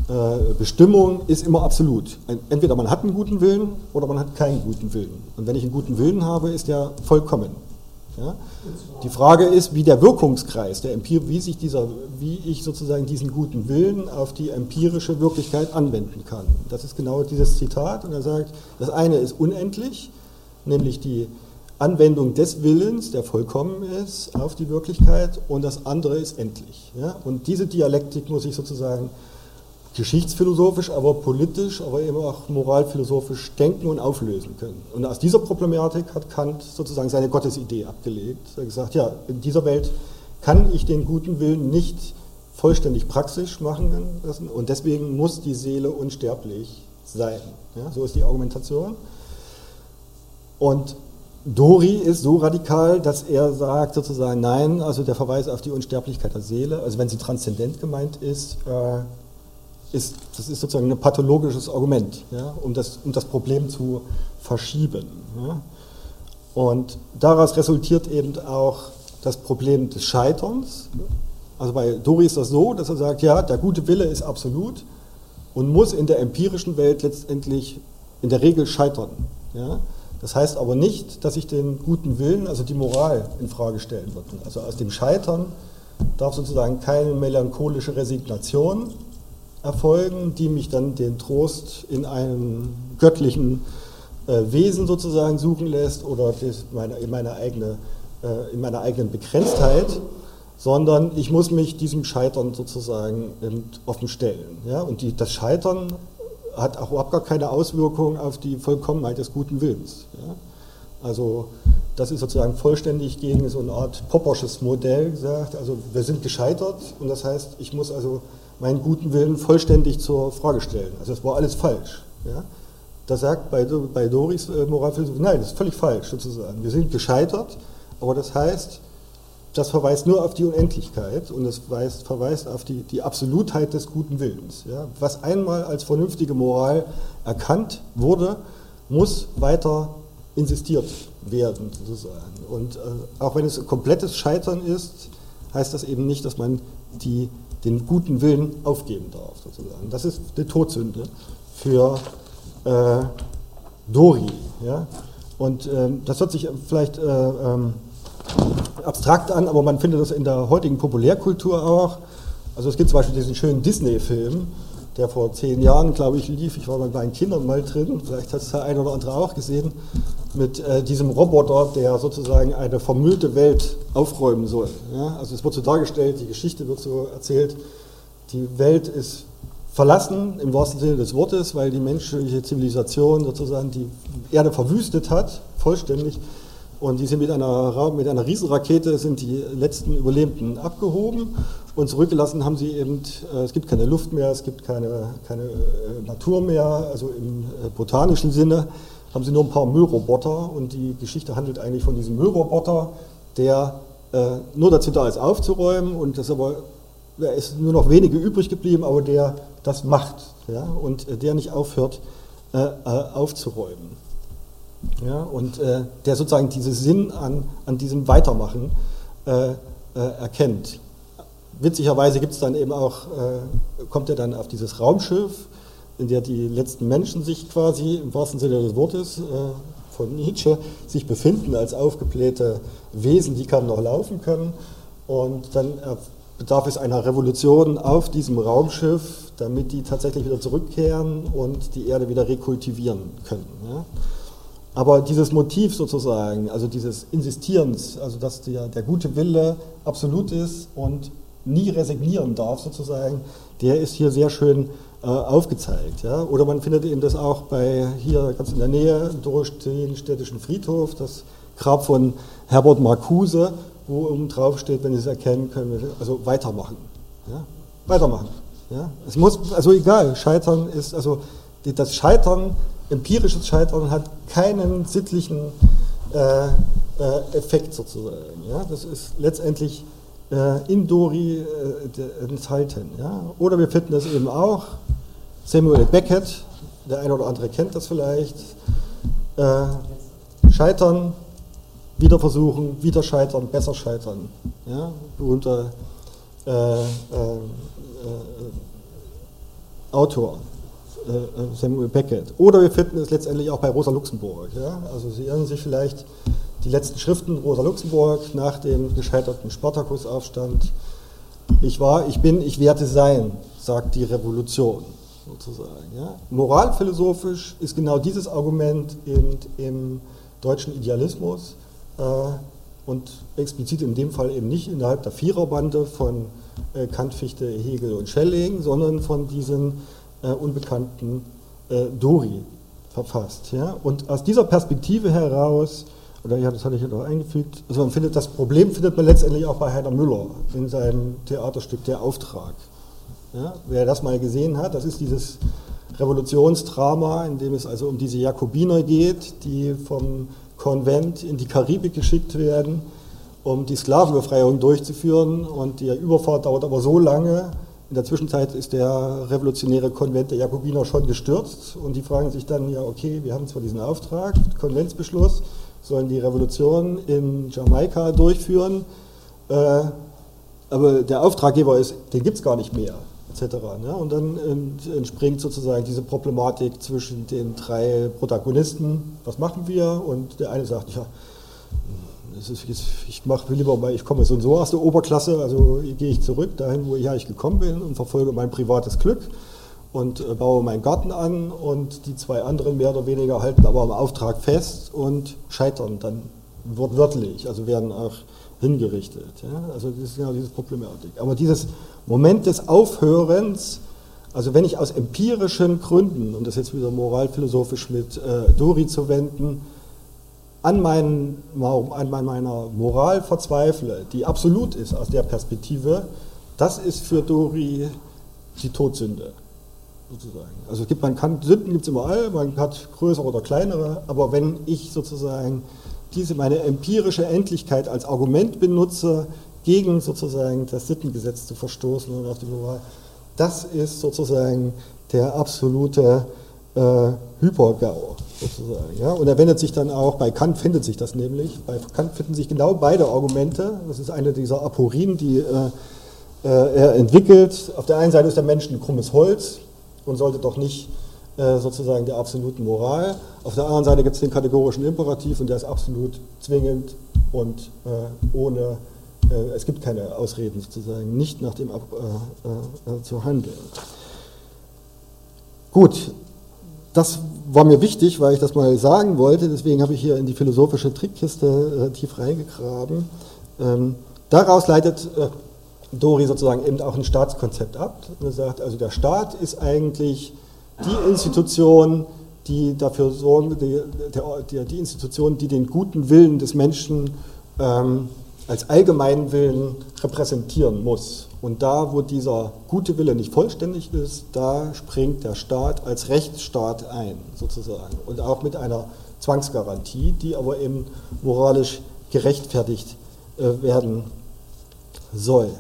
äh, Bestimmung ist immer absolut. Entweder man hat einen guten Willen oder man hat keinen guten Willen. Und wenn ich einen guten Willen habe, ist der vollkommen. Ja? Die Frage ist, wie der Wirkungskreis, der Empir wie, sich dieser, wie ich sozusagen diesen guten Willen auf die empirische Wirklichkeit anwenden kann. Das ist genau dieses Zitat. Und er sagt, das eine ist unendlich, nämlich die Anwendung des Willens, der vollkommen ist, auf die Wirklichkeit, und das andere ist endlich. Ja? Und diese Dialektik muss ich sozusagen geschichtsphilosophisch, aber politisch, aber eben auch moralphilosophisch denken und auflösen können. Und aus dieser Problematik hat Kant sozusagen seine Gottesidee abgelegt. Er hat gesagt, ja, in dieser Welt kann ich den guten Willen nicht vollständig praxisch machen lassen und deswegen muss die Seele unsterblich sein. Ja, so ist die Argumentation. Und Dori ist so radikal, dass er sagt sozusagen, nein, also der Verweis auf die Unsterblichkeit der Seele, also wenn sie transzendent gemeint ist, äh, ist, das ist sozusagen ein pathologisches Argument, ja, um, das, um das Problem zu verschieben. Ja. Und daraus resultiert eben auch das Problem des Scheiterns. Also bei Dori ist das so, dass er sagt, ja, der gute Wille ist absolut und muss in der empirischen Welt letztendlich in der Regel scheitern. Ja. Das heißt aber nicht, dass ich den guten Willen, also die Moral, in Frage stellen würde. Also aus dem Scheitern darf sozusagen keine melancholische Resignation erfolgen, die mich dann den Trost in einem göttlichen äh, Wesen sozusagen suchen lässt oder meine, in, meiner eigene, äh, in meiner eigenen Begrenztheit, sondern ich muss mich diesem Scheitern sozusagen offen stellen. Ja? Und die, das Scheitern hat auch überhaupt gar keine Auswirkung auf die Vollkommenheit des guten Willens. Ja? Also das ist sozusagen vollständig gegen so eine Art Poppersches Modell gesagt. Also wir sind gescheitert und das heißt, ich muss also meinen guten Willen vollständig zur Frage stellen. Also das war alles falsch. Ja? Da sagt bei, bei Doris äh, Moralphilosophie, nein, das ist völlig falsch sozusagen. Wir sind gescheitert, aber das heißt, das verweist nur auf die Unendlichkeit und es weist, verweist auf die, die Absolutheit des guten Willens. Ja. Was einmal als vernünftige Moral erkannt wurde, muss weiter insistiert werden, sozusagen. Und äh, auch wenn es komplettes Scheitern ist, heißt das eben nicht, dass man die, den guten Willen aufgeben darf, sozusagen. Das ist die Todsünde für äh, Dori. Ja? Und ähm, das hört sich vielleicht äh, ähm, abstrakt an, aber man findet das in der heutigen Populärkultur auch. Also es gibt zum Beispiel diesen schönen Disney-Film, der vor zehn Jahren, glaube ich, lief. Ich war bei meinen Kindern mal drin, vielleicht hat es der eine oder andere auch gesehen, mit äh, diesem Roboter, der sozusagen eine vermüllte Welt aufräumen soll. Ja? Also es wird so dargestellt, die Geschichte wird so erzählt, die Welt ist verlassen im wahrsten Sinne des Wortes, weil die menschliche Zivilisation sozusagen die Erde verwüstet hat, vollständig. Und die sind mit einer, mit einer Riesenrakete, sind die letzten Überlebenden abgehoben und zurückgelassen haben sie eben, äh, es gibt keine Luft mehr, es gibt keine, keine äh, Natur mehr, also im äh, botanischen Sinne haben sie nur ein paar Müllroboter und die Geschichte handelt eigentlich von diesem Müllroboter, der äh, nur dazu da ist aufzuräumen und das aber, da ist nur noch wenige übrig geblieben, aber der das macht ja, und äh, der nicht aufhört äh, äh, aufzuräumen. Ja, und äh, der sozusagen diesen Sinn an, an diesem Weitermachen äh, erkennt. Witzigerweise gibt es dann eben auch, kommt er dann auf dieses Raumschiff, in der die letzten Menschen sich quasi im wahrsten Sinne des Wortes von Nietzsche sich befinden als aufgeblähte Wesen, die kaum noch laufen können. Und dann bedarf es einer Revolution auf diesem Raumschiff, damit die tatsächlich wieder zurückkehren und die Erde wieder rekultivieren können. Ja? Aber dieses Motiv sozusagen, also dieses Insistierens, also dass der, der gute Wille absolut ist und nie resignieren darf sozusagen, der ist hier sehr schön äh, aufgezeigt. Ja? Oder man findet eben das auch bei hier ganz in der Nähe durch den städtischen Friedhof, das Grab von Herbert Marcuse, wo oben drauf steht, wenn Sie es erkennen können, also weitermachen. Ja? Weitermachen. Ja? Es muss, also egal, Scheitern ist, also das Scheitern, empirisches Scheitern hat keinen sittlichen äh, äh, Effekt sozusagen. Ja? Das ist letztendlich äh, in Dori äh, enthalten. Ja? Oder wir finden das eben auch, Samuel Beckett, der eine oder andere kennt das vielleicht, äh, Scheitern, wieder versuchen, wieder scheitern, besser scheitern. Ja? Berühmter äh, äh, äh, Autor, äh, äh, Samuel Beckett. Oder wir finden es letztendlich auch bei Rosa Luxemburg. Ja? Also Sie erinnern sich vielleicht die letzten Schriften Rosa Luxemburg nach dem gescheiterten Spartakusaufstand. Ich war, ich bin, ich werde sein, sagt die Revolution sozusagen. Ja? Moralphilosophisch ist genau dieses Argument im, im deutschen Idealismus äh, und explizit in dem Fall eben nicht innerhalb der Viererbande von äh, Kant, Fichte, Hegel und Schelling, sondern von diesen äh, unbekannten äh, Dori verfasst. Ja? Und aus dieser Perspektive heraus, oder ja, das hatte ich ja noch eingefügt, also man findet, das Problem findet man letztendlich auch bei Heiner Müller in seinem Theaterstück Der Auftrag. Ja? Wer das mal gesehen hat, das ist dieses Revolutionsdrama, in dem es also um diese Jakobiner geht, die vom Konvent in die Karibik geschickt werden um die Sklavenbefreiung durchzuführen. Und die Überfahrt dauert aber so lange. In der Zwischenzeit ist der revolutionäre Konvent der Jakobiner schon gestürzt und die fragen sich dann, ja okay, wir haben zwar diesen Auftrag, Konventsbeschluss, sollen die Revolution in Jamaika durchführen, äh, aber der Auftraggeber ist, den gibt es gar nicht mehr, etc. Ne? Und dann entspringt sozusagen diese Problematik zwischen den drei Protagonisten, was machen wir? Und der eine sagt, ja, ich mache lieber mal, ich komme so und so aus der Oberklasse, also gehe ich zurück dahin, wo ich gekommen bin und verfolge mein privates Glück und äh, baue meinen Garten an und die zwei anderen mehr oder weniger halten aber am Auftrag fest und scheitern dann wortwörtlich, also werden auch hingerichtet. Ja? Also das ist genau diese Problematik. Aber dieses Moment des Aufhörens, also wenn ich aus empirischen Gründen, um das jetzt wieder moralphilosophisch mit äh, Dori zu wenden, an, meinen, an meiner Moral verzweifle, die absolut ist aus der Perspektive, das ist für Dori die Todsünde. Sozusagen. Also gibt, man kann, Sünden gibt es überall, man hat größere oder kleinere, aber wenn ich sozusagen diese meine empirische Endlichkeit als Argument benutze, gegen sozusagen das Sittengesetz zu verstoßen und auf die Moral, das ist sozusagen der absolute äh, Hypergau sozusagen. Ja? Und er wendet sich dann auch, bei Kant findet sich das nämlich, bei Kant finden sich genau beide Argumente, das ist eine dieser Aporien, die äh, äh, er entwickelt. Auf der einen Seite ist der Mensch ein krummes Holz und sollte doch nicht sozusagen der absoluten Moral. Auf der anderen Seite gibt es den kategorischen Imperativ und der ist absolut zwingend und äh, ohne, äh, es gibt keine Ausreden sozusagen, nicht nach dem Ab, äh, zu handeln. Gut, das war mir wichtig, weil ich das mal sagen wollte, deswegen habe ich hier in die philosophische Trickkiste tief reingegraben. Ähm, daraus leitet Dori sozusagen eben auch ein Staatskonzept ab. Er sagt, also der Staat ist eigentlich die Institution, die dafür sorgen, die, die, die Institution, die den guten Willen des Menschen ähm, als allgemeinen Willen repräsentieren muss. Und da, wo dieser gute Wille nicht vollständig ist, da springt der Staat als Rechtsstaat ein, sozusagen. Und auch mit einer Zwangsgarantie, die aber eben moralisch gerechtfertigt äh, werden soll.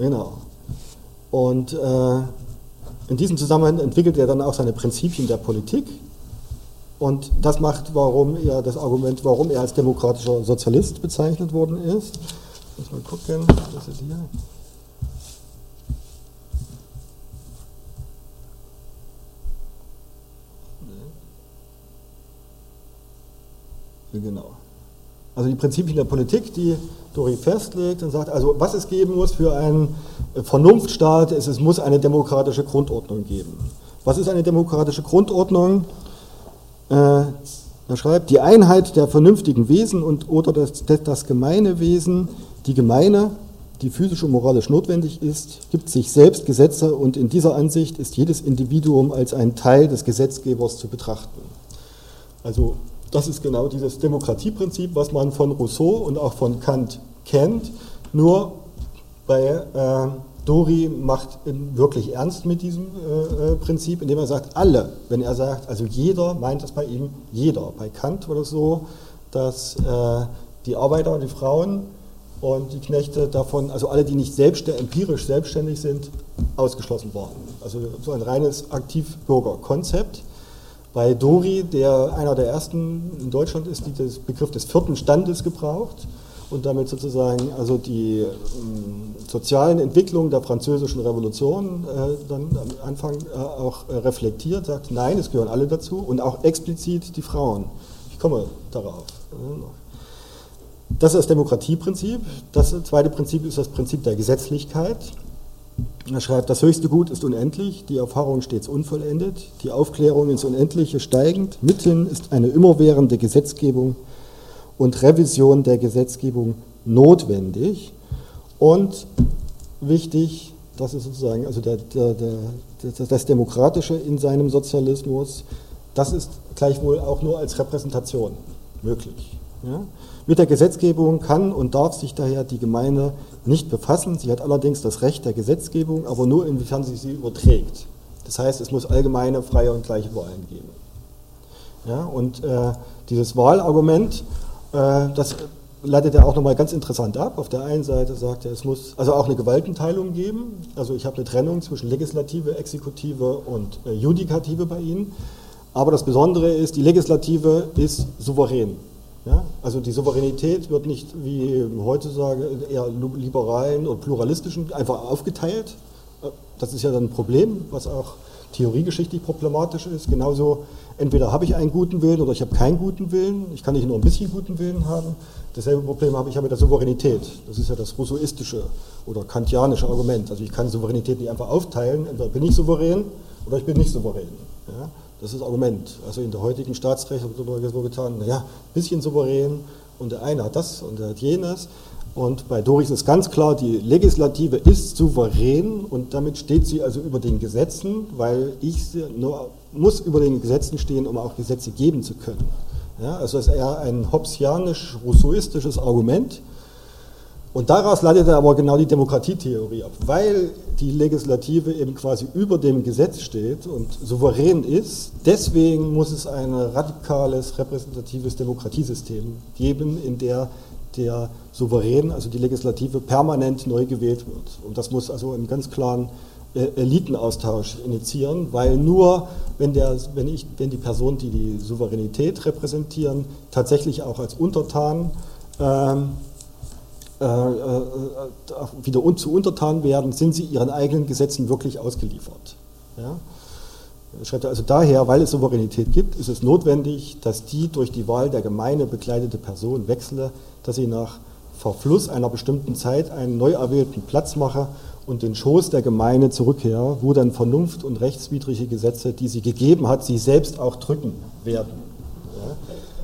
Genau. Und äh, in diesem Zusammenhang entwickelt er dann auch seine Prinzipien der Politik. Und das macht, warum er das Argument, warum er als demokratischer Sozialist bezeichnet worden ist. Muss mal gucken, was ist hier? Genau. Also die Prinzipien der Politik, die Dori festlegt und sagt, also was es geben muss für einen Vernunftstaat, ist, es muss eine demokratische Grundordnung geben. Was ist eine demokratische Grundordnung? Äh, er schreibt, die Einheit der vernünftigen Wesen und oder das, das gemeine Wesen, die gemeine, die physisch und moralisch notwendig ist, gibt sich selbst Gesetze und in dieser Ansicht ist jedes Individuum als ein Teil des Gesetzgebers zu betrachten. Also das ist genau dieses Demokratieprinzip, was man von Rousseau und auch von Kant kennt. Nur bei äh, Dori macht wirklich ernst mit diesem äh, äh, Prinzip, indem er sagt, alle, wenn er sagt, also jeder, meint das bei ihm jeder. Bei Kant war das so, dass äh, die Arbeiter und die Frauen und die Knechte davon, also alle, die nicht selbst, empirisch selbstständig sind, ausgeschlossen waren. Also so ein reines Aktivbürgerkonzept. Bei Dori, der einer der ersten in Deutschland ist, die den Begriff des vierten Standes gebraucht und damit sozusagen also die ähm, sozialen Entwicklungen der französischen Revolution äh, dann am Anfang äh, auch äh, reflektiert, sagt, nein, es gehören alle dazu und auch explizit die Frauen. Ich komme darauf. Das ist das Demokratieprinzip. Das zweite Prinzip ist das Prinzip der Gesetzlichkeit. Er schreibt, das höchste Gut ist unendlich, die Erfahrung stets unvollendet, die Aufklärung ins Unendliche steigend, mitten ist eine immerwährende Gesetzgebung und Revision der Gesetzgebung notwendig. Und wichtig, das ist sozusagen also der, der, der, das Demokratische in seinem Sozialismus, das ist gleichwohl auch nur als Repräsentation möglich. Ja? Mit der Gesetzgebung kann und darf sich daher die Gemeinde nicht befassen. Sie hat allerdings das Recht der Gesetzgebung, aber nur inwiefern sie sie überträgt. Das heißt, es muss allgemeine, freie und gleiche Wahlen geben. Ja, und äh, dieses Wahlargument, äh, das leitet er auch nochmal ganz interessant ab. Auf der einen Seite sagt er, es muss also auch eine Gewaltenteilung geben. Also ich habe eine Trennung zwischen Legislative, Exekutive und äh, Judikative bei Ihnen. Aber das Besondere ist, die Legislative ist souverän. Ja? Also die Souveränität wird nicht, wie heute sage, eher liberalen und pluralistischen einfach aufgeteilt. Das ist ja dann ein Problem, was auch theoriegeschichtlich problematisch ist. Genauso, entweder habe ich einen guten Willen oder ich habe keinen guten Willen. Ich kann nicht nur ein bisschen guten Willen haben. Dasselbe Problem habe ich ja mit der Souveränität. Das ist ja das rousseauistische oder kantianische Argument. Also ich kann Souveränität nicht einfach aufteilen. Entweder bin ich souverän oder ich bin nicht souverän. Ja? Das ist das Argument. Also in der heutigen Staatsrecht wird so getan, naja, ein bisschen souverän und der eine hat das und der hat jenes. Und bei Doris ist ganz klar, die Legislative ist souverän und damit steht sie also über den Gesetzen, weil ich nur, muss über den Gesetzen stehen, um auch Gesetze geben zu können. Ja, also das ist eher ein hobbesianisch-rousseauistisches Argument. Und daraus leitet er aber genau die Demokratietheorie ab, weil die Legislative eben quasi über dem Gesetz steht und souverän ist. Deswegen muss es ein radikales repräsentatives Demokratiesystem geben, in der der Souverän, also die Legislative, permanent neu gewählt wird. Und das muss also einen ganz klaren äh, Elitenaustausch initiieren, weil nur wenn, der, wenn, ich, wenn die Personen, die die Souveränität repräsentieren, tatsächlich auch als Untertan ähm, äh, äh, wieder un zu untertan werden, sind sie ihren eigenen Gesetzen wirklich ausgeliefert. Ja? Schreibt er also daher, weil es Souveränität gibt, ist es notwendig, dass die durch die Wahl der Gemeinde bekleidete Person wechsle, dass sie nach Verfluss einer bestimmten Zeit einen neu erwählten Platz mache und den Schoß der Gemeinde zurückkehre, wo dann Vernunft und rechtswidrige Gesetze, die sie gegeben hat, sie selbst auch drücken werden.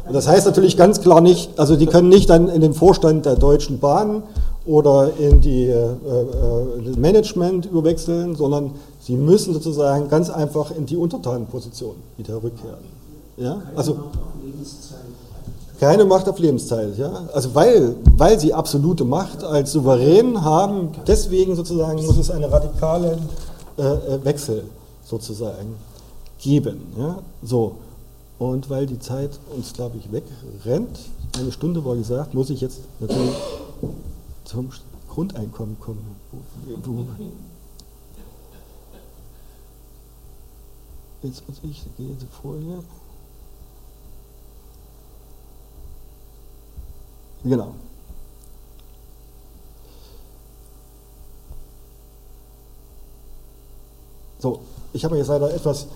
Und das heißt natürlich ganz klar nicht, also die können nicht dann in den Vorstand der Deutschen Bahn oder in die äh, äh, Management überwechseln, sondern sie müssen sozusagen ganz einfach in die Untertanenposition wieder rückkehren. Ja? Also, keine Macht auf Lebenszeit, ja. Also weil, weil sie absolute Macht als Souverän haben, deswegen sozusagen muss es einen radikalen äh, äh Wechsel sozusagen geben. Ja? So. Und weil die Zeit uns, glaube ich, wegrennt, eine Stunde war gesagt, muss ich jetzt natürlich zum Grundeinkommen kommen. Jetzt muss ich, gehe jetzt Folie. Genau. So, ich habe jetzt leider etwas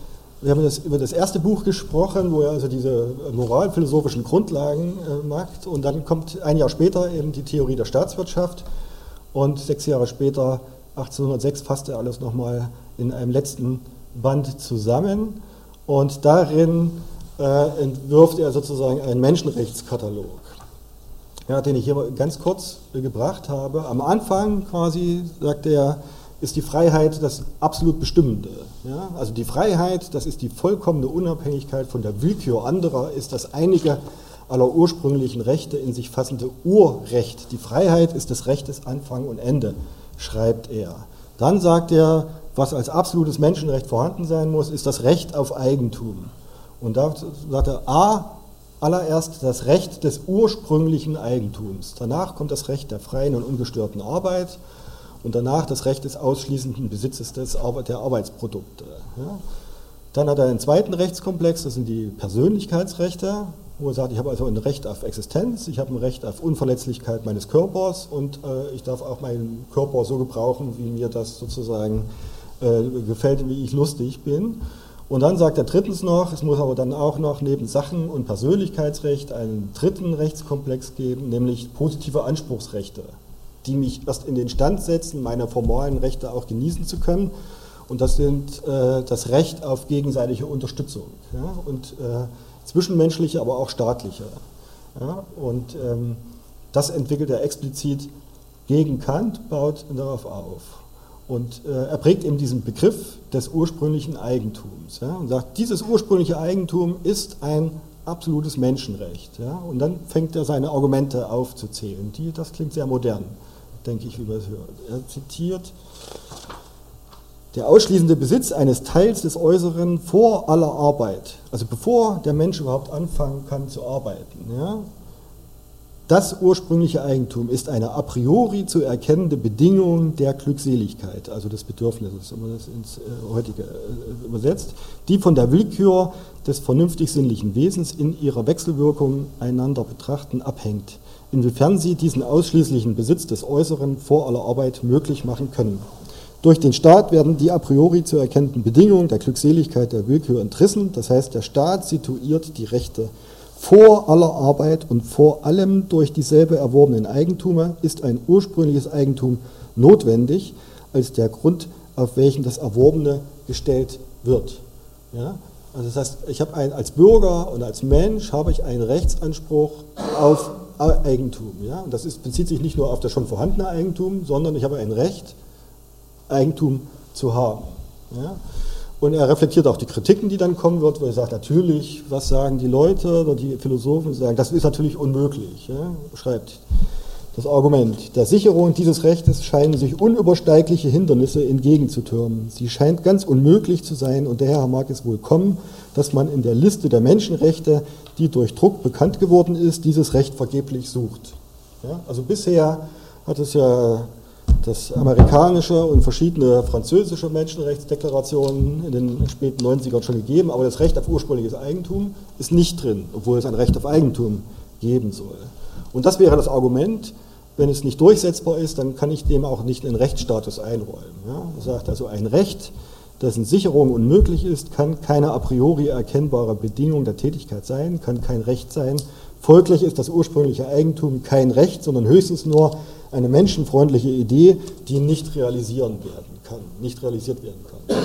wir haben über das erste Buch gesprochen, wo er also diese moralphilosophischen Grundlagen äh, macht. Und dann kommt ein Jahr später eben die Theorie der Staatswirtschaft. Und sechs Jahre später, 1806, fasst er alles nochmal in einem letzten Band zusammen. Und darin äh, entwirft er sozusagen einen Menschenrechtskatalog, ja, den ich hier ganz kurz gebracht habe. Am Anfang quasi sagt er, ist die Freiheit das absolut Bestimmende. Ja? Also die Freiheit, das ist die vollkommene Unabhängigkeit von der Willkür anderer, ist das einige aller ursprünglichen Rechte in sich fassende Urrecht. Die Freiheit ist das Recht des Anfang und Ende, schreibt er. Dann sagt er, was als absolutes Menschenrecht vorhanden sein muss, ist das Recht auf Eigentum. Und da sagt er, a, allererst das Recht des ursprünglichen Eigentums. Danach kommt das Recht der freien und ungestörten Arbeit und danach das Recht des ausschließenden Besitzes des, der Arbeitsprodukte. Ja. Dann hat er einen zweiten Rechtskomplex, das sind die Persönlichkeitsrechte, wo er sagt, ich habe also ein Recht auf Existenz, ich habe ein Recht auf Unverletzlichkeit meines Körpers und äh, ich darf auch meinen Körper so gebrauchen, wie mir das sozusagen äh, gefällt, wie ich lustig bin. Und dann sagt er drittens noch, es muss aber dann auch noch neben Sachen- und Persönlichkeitsrecht einen dritten Rechtskomplex geben, nämlich positive Anspruchsrechte die mich erst in den Stand setzen, meine formalen Rechte auch genießen zu können. Und das sind äh, das Recht auf gegenseitige Unterstützung ja, und äh, zwischenmenschliche, aber auch staatliche. Ja, und ähm, das entwickelt er explizit gegen Kant, baut darauf auf. Und äh, er prägt eben diesen Begriff des ursprünglichen Eigentums ja, und sagt, dieses ursprüngliche Eigentum ist ein absolutes Menschenrecht. Ja, und dann fängt er seine Argumente aufzuzählen. Die, das klingt sehr modern denke ich, wie man es hört. Er zitiert, der ausschließende Besitz eines Teils des Äußeren vor aller Arbeit, also bevor der Mensch überhaupt anfangen kann zu arbeiten, ja, das ursprüngliche Eigentum ist eine a priori zu erkennende Bedingung der Glückseligkeit, also des Bedürfnisses, wenn man das ins äh, heutige äh, übersetzt, die von der Willkür des vernünftig sinnlichen Wesens in ihrer Wechselwirkung einander betrachten abhängt inwiefern sie diesen ausschließlichen Besitz des Äußeren vor aller Arbeit möglich machen können. Durch den Staat werden die a priori zu erkennenden Bedingungen der Glückseligkeit der Willkür entrissen, das heißt der Staat situiert die Rechte vor aller Arbeit und vor allem durch dieselbe erworbenen Eigentume ist ein ursprüngliches Eigentum notwendig als der Grund, auf welchen das Erworbene gestellt wird. Ja? Also das heißt, ich habe ein, als Bürger und als Mensch habe ich einen Rechtsanspruch auf Eigentum. Ja? Und das ist, bezieht sich nicht nur auf das schon vorhandene Eigentum, sondern ich habe ein Recht, Eigentum zu haben. Ja? Und er reflektiert auch die Kritiken, die dann kommen wird, wo er sagt, natürlich, was sagen die Leute oder die Philosophen sagen, das ist natürlich unmöglich. Ja? Schreibt, Das Argument der Sicherung dieses Rechtes scheinen sich unübersteigliche Hindernisse entgegenzutürmen. Sie scheint ganz unmöglich zu sein und daher mag es wohl kommen, dass man in der Liste der Menschenrechte, die durch Druck bekannt geworden ist, dieses Recht vergeblich sucht. Ja, also bisher hat es ja das amerikanische und verschiedene französische Menschenrechtsdeklarationen in den späten 90ern schon gegeben, aber das Recht auf ursprüngliches Eigentum ist nicht drin, obwohl es ein Recht auf Eigentum geben soll. Und das wäre das Argument, wenn es nicht durchsetzbar ist, dann kann ich dem auch nicht einen Rechtsstatus einräumen. Ja? Sagt also, ein Recht, dessen Sicherung unmöglich ist, kann keine a priori erkennbare Bedingung der Tätigkeit sein, kann kein Recht sein. Folglich ist das ursprüngliche Eigentum kein Recht, sondern höchstens nur eine menschenfreundliche Idee, die nicht realisieren werden kann, nicht realisiert werden kann.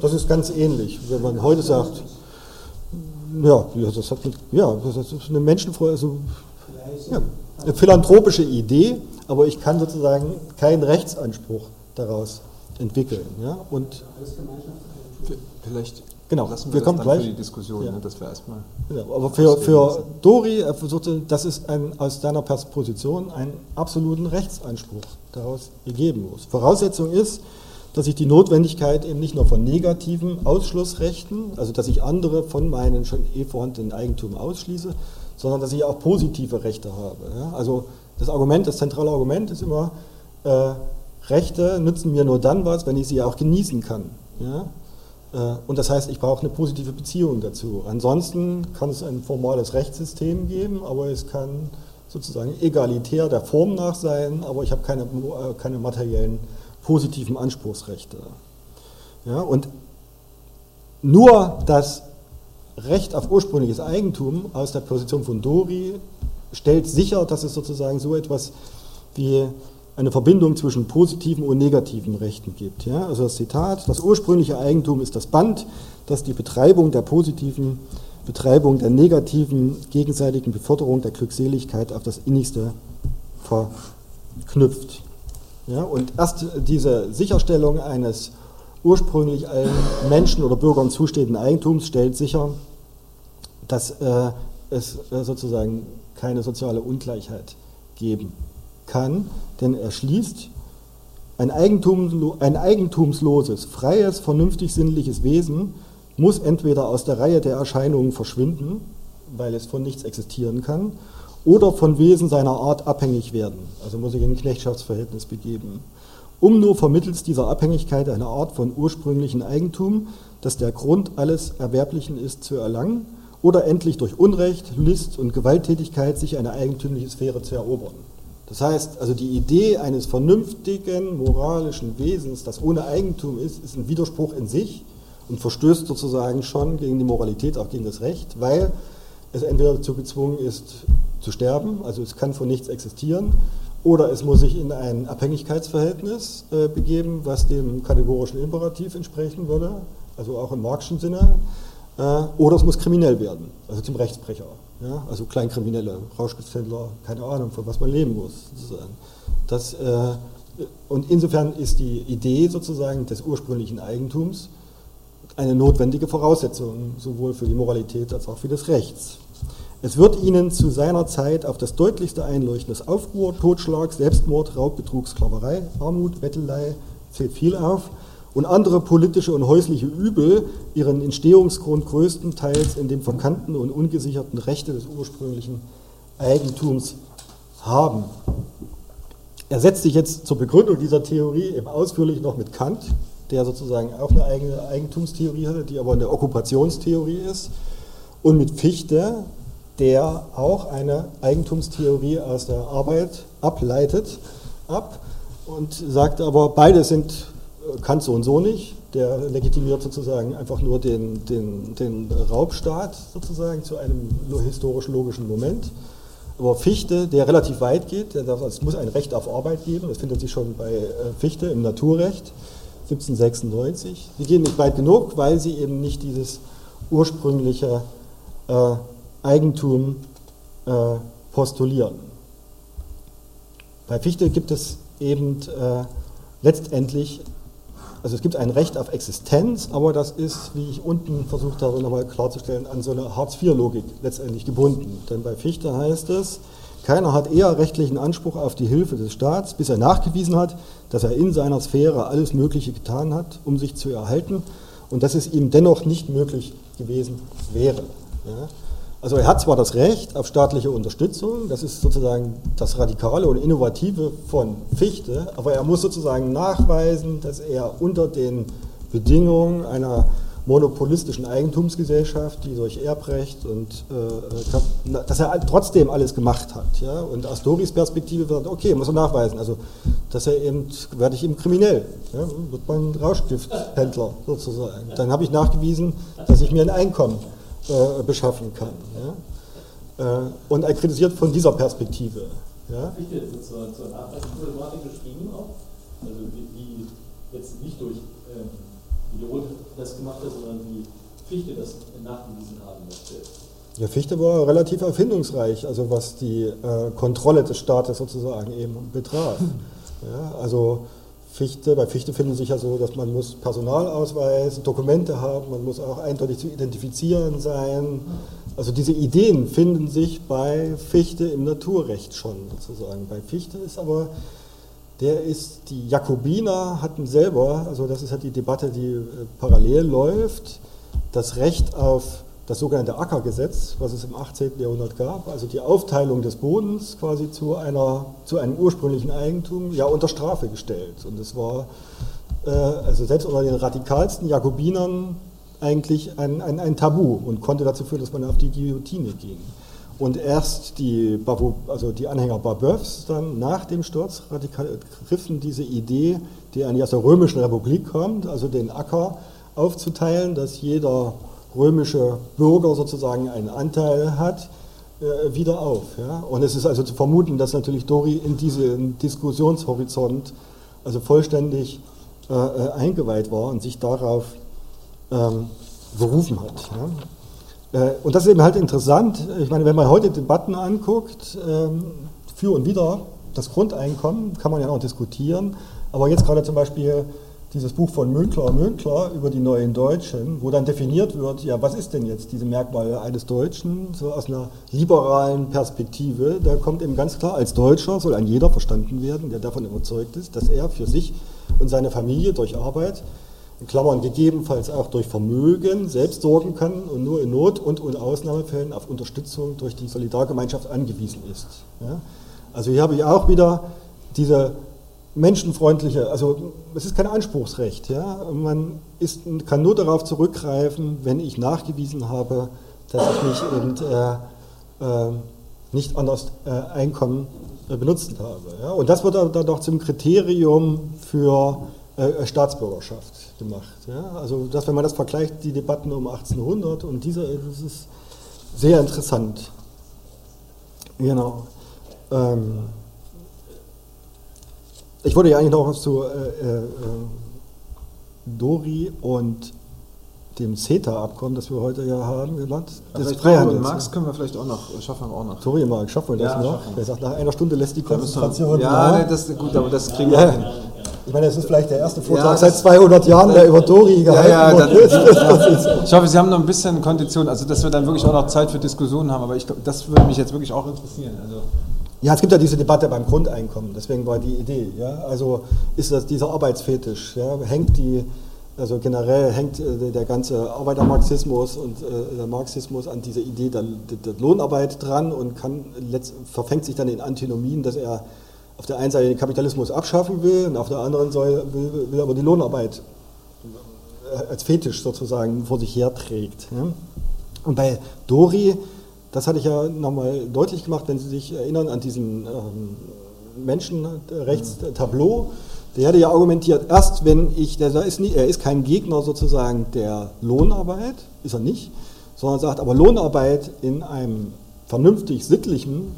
Das ist ganz ähnlich, wenn man heute sagt, ja, das, hat, ja, das ist eine menschenfreundliche, also, ja, eine philanthropische Idee, aber ich kann sozusagen keinen Rechtsanspruch daraus entwickeln. Ja? Und vielleicht genau, lassen wir, wir das kommen dann gleich. für die Diskussion, Ja. ne, dass wir erstmal Ja, aber für, für Dori, er versuchte, das ist ein, aus seiner Position einen absoluten Rechtsanspruch daraus gegeben muss. Voraussetzung ist, dass ich die Notwendigkeit eben nicht nur von negativen Ausschlussrechten, also dass ich andere von meinen schon eh vorhandenen Eigentum ausschließe, sondern dass ich auch positive Rechte habe. Ja? Also das Argument, das zentrale Argument ist immer, äh, Rechte nützen mir nur dann was, wenn ich sie auch genießen kann. Ja? Äh, Und das heißt, ich brauche eine positive Beziehung dazu. Ansonsten kann es ein formales Rechtssystem geben, aber es kann sozusagen egalitär der Form nach sein, aber ich habe keine, äh, keine materiellen positiven Anspruchsrechte. Ja, und nur das Recht auf ursprüngliches Eigentum aus der Position von Dori stellt sicher, dass es sozusagen so etwas wie eine Verbindung zwischen positiven und negativen Rechten gibt. Ja? Also das Zitat, das ursprüngliche Eigentum ist das Band, das die Betreibung der positiven, Betreibung der negativen, gegenseitigen Beförderung der Glückseligkeit auf das Innigste verknüpft. Ja? Und erst diese Sicherstellung eines ursprünglich allen Menschen oder Bürgern zustehenden Eigentums stellt sicher, dass äh, es äh, sozusagen keine soziale Ungleichheit geben kann, denn er schließt ein, Eigentum, ein eigentumsloses, freies, vernünftig sinnliches Wesen muss entweder aus der Reihe der Erscheinungen verschwinden, weil es von nichts existieren kann, oder von Wesen seiner Art abhängig werden, also muss sich in ein Knechtschaftsverhältnis begeben, um nur vermittels dieser Abhängigkeit eine Art von ursprünglichen Eigentum, das der Grund alles Erwerblichen ist, zu erlangen, oder endlich durch Unrecht, List und Gewalttätigkeit sich eine eigentümliche Sphäre zu erobern. Das heißt, also die Idee eines vernünftigen, moralischen Wesens, das ohne Eigentum ist, ist ein Widerspruch in sich und verstößt sozusagen schon gegen die Moralität, auch gegen das Recht, weil es entweder dazu gezwungen ist, zu sterben, also es kann von nichts existieren, oder es muss sich in ein Abhängigkeitsverhältnis äh, begeben, was dem kategorischen Imperativ entsprechen würde, also auch im Marxischen Sinne, äh, oder es muss kriminell werden, also zum Rechtsbrecher. Ja? Also Kleinkriminelle, Rauschgiftshändler, keine Ahnung, von was man leben muss. Sozusagen. Das, äh, und insofern ist die Idee sozusagen des ursprünglichen Eigentums eine notwendige Voraussetzung, sowohl für die Moralität als auch für das Rechts. Es wird ihnen zu seiner Zeit auf das deutlichste einleuchten, dass Aufruhr, Totschlag, Selbstmord, Raub, Betrug, Sklaverei, Armut, Bettelei, zählt viel auf, und andere politische und häusliche Übel ihren Entstehungsgrund größtenteils in dem verkannten und ungesicherten Rechte des ursprünglichen Eigentums haben. Er setzt sich jetzt zur Begründung dieser Theorie eben ausführlich noch mit Kant, der sozusagen auch eine eigene Eigentumstheorie hatte, die aber eine Okkupationstheorie ist, und mit Fichte, der auch eine Eigentumstheorie aus der Arbeit ableitet, ab und sagt aber, beide sind Kant so und so nicht. Der legitimiert sozusagen einfach nur den, den, den Raubstaat sozusagen zu einem historisch-logischen Moment. Aber Fichte, der relativ weit geht, der sagt, es muss ein Recht auf Arbeit geben, das findet sich schon bei äh, Fichte im Naturrecht 1796. Sie gehen nicht weit genug, weil sie eben nicht dieses ursprüngliche äh, Eigentum äh, postulieren. Bei Fichte gibt es eben äh, letztendlich also es gibt ein Recht auf Existenz, aber das ist, wie ich unten versucht habe, nochmal klarzustellen, an so eine Hartz-IV-Logik letztendlich gebunden. Denn bei Fichte heißt es, Keiner hat eher rechtlichen Anspruch auf die Hilfe des Staats, bis er nachgewiesen hat, dass er in seiner Sphäre alles Mögliche getan hat, um sich zu erhalten und dass es ihm dennoch nicht möglich gewesen wäre. Ja? Also er hat zwar das Recht auf staatliche Unterstützung, das ist sozusagen das Radikale und Innovative von Fichte, aber er muss sozusagen nachweisen, dass er unter den Bedingungen einer monopolistischen Eigentumsgesellschaft, die durch Erbrecht und äh, dass er trotzdem alles gemacht hat. Ja? Und aus Doris Perspektive wird, okay, muss er nachweisen, also dass er eben, werde ich eben kriminell, ja? wird man Rauschgifthändler sozusagen. Dann habe ich nachgewiesen, dass ich mir ein Einkommen äh, beschaffen kann. Ja? Äh, und er kritisiert von dieser Perspektive. Ja? Fichte ist zur, zur Nachweisproblematik geschrieben auch, also wie, wie jetzt nicht durch ähm, Wiederholt das gemacht hat, sondern wie Fichte das nachgewiesen haben möchte. Ja, Fichte war relativ erfindungsreich, also was die äh, Kontrolle des Staates sozusagen eben betraf. Ja, also Fichte, bei Fichte finden sich ja so, dass man muss Personalausweis, Dokumente haben, man muss auch eindeutig zu identifizieren sein. Also diese Ideen finden sich bei Fichte im Naturrecht schon sozusagen. Bei Fichte ist aber der ist, die Jakobiner hatten selber, also das ist halt die Debatte, die äh, parallel läuft, das Recht auf das sogenannte Ackergesetz, was es im 18. Jahrhundert gab, also die Aufteilung des Bodens quasi zu, einer, zu einem ursprünglichen Eigentum, ja unter Strafe gestellt. Und es war äh, also selbst unter den radikalsten Jakobinern eigentlich ein, ein, ein Tabu und konnte dazu führen, dass man auf die Guillotine ging. Und erst die, also die Anhänger Babeufs dann nach dem Sturz griffen diese Idee, die eigentlich aus der Römischen Republik kommt, also den Acker aufzuteilen, dass jeder römische Bürger sozusagen einen Anteil hat, äh, wieder auf. Ja? Und es ist also zu vermuten, dass natürlich Dori in diesen Diskussionshorizont also vollständig äh, äh, eingeweiht war und sich darauf ähm, berufen hat. Ja? Äh, und das ist eben halt interessant. Ich meine, wenn man heute Debatten anguckt, ähm, für und wider das Grundeinkommen, kann man ja auch diskutieren. Aber jetzt gerade zum Beispiel dieses Buch von Münkler Münkler über die neuen Deutschen, wo dann definiert wird, ja, was ist denn jetzt diese Merkmale eines Deutschen, so aus einer liberalen Perspektive, da kommt eben ganz klar, als Deutscher soll ein jeder verstanden werden, der davon überzeugt ist, dass er für sich und seine Familie durch Arbeit in Klammern gegebenenfalls auch durch Vermögen selbst sorgen kann und nur in Not und in Ausnahmefällen auf Unterstützung durch die Solidargemeinschaft angewiesen ist. Ja? Also hier habe ich auch wieder diese menschenfreundliche, also es ist kein Anspruchsrecht. Ja? Man ist, kann nur darauf zurückgreifen, wenn ich nachgewiesen habe, dass ich mich eben äh, äh, nicht anders äh, Einkommen äh, benutzt habe. Ja? Und das wird dann doch zum Kriterium für äh, Staatsbürgerschaft gemacht. Ja? Also das, wenn man das vergleicht, die Debatten um 1800 und diese, das ist sehr interessant. Genau. Ähm, ich wollte ja eigentlich noch was zu äh, äh, Dori und dem CETA-Abkommen, das wir heute ja haben, genannt. Das Freihandels. Marx können wir vielleicht auch noch, schaffen wir auch noch. Sorry, Marx, schaffen wir das ja, noch? Er sagt, nach einer Stunde lässt die Konzentration. Ja, nee, das ist gut, aber das kriegen wir ja. hin. Ich meine, das ist vielleicht der erste Vortrag ja, seit 200 Jahren, der über Dori gehalten ja, ja, wird. ich hoffe, Sie haben noch ein bisschen Kondition, also dass wir dann wirklich auch noch Zeit für Diskussionen haben, aber ich glaube, das würde mich jetzt wirklich auch interessieren. Also ja, es gibt ja diese Debatte beim Grundeinkommen, deswegen war die Idee. Ja? Also ist das dieser Arbeitsfetisch, ja? hängt die, also generell hängt äh, der ganze Arbeitermarxismus und äh, der Marxismus an dieser Idee der, der Lohnarbeit dran und kann, verfängt sich dann in Antinomien, dass er auf der einen Seite den Kapitalismus abschaffen will und auf der anderen Seite will, will aber die Lohnarbeit äh, als Fetisch sozusagen vor sich herträgt. Ja? Und bei Dori, das hatte ich ja nochmal deutlich gemacht, wenn Sie sich erinnern an diesen ähm, Menschenrechtstableau, der hatte ja argumentiert, erst wenn ich, der ist nie, er ist kein Gegner sozusagen der Lohnarbeit, ist er nicht, sondern sagt, aber Lohnarbeit in einem vernünftig sittlichen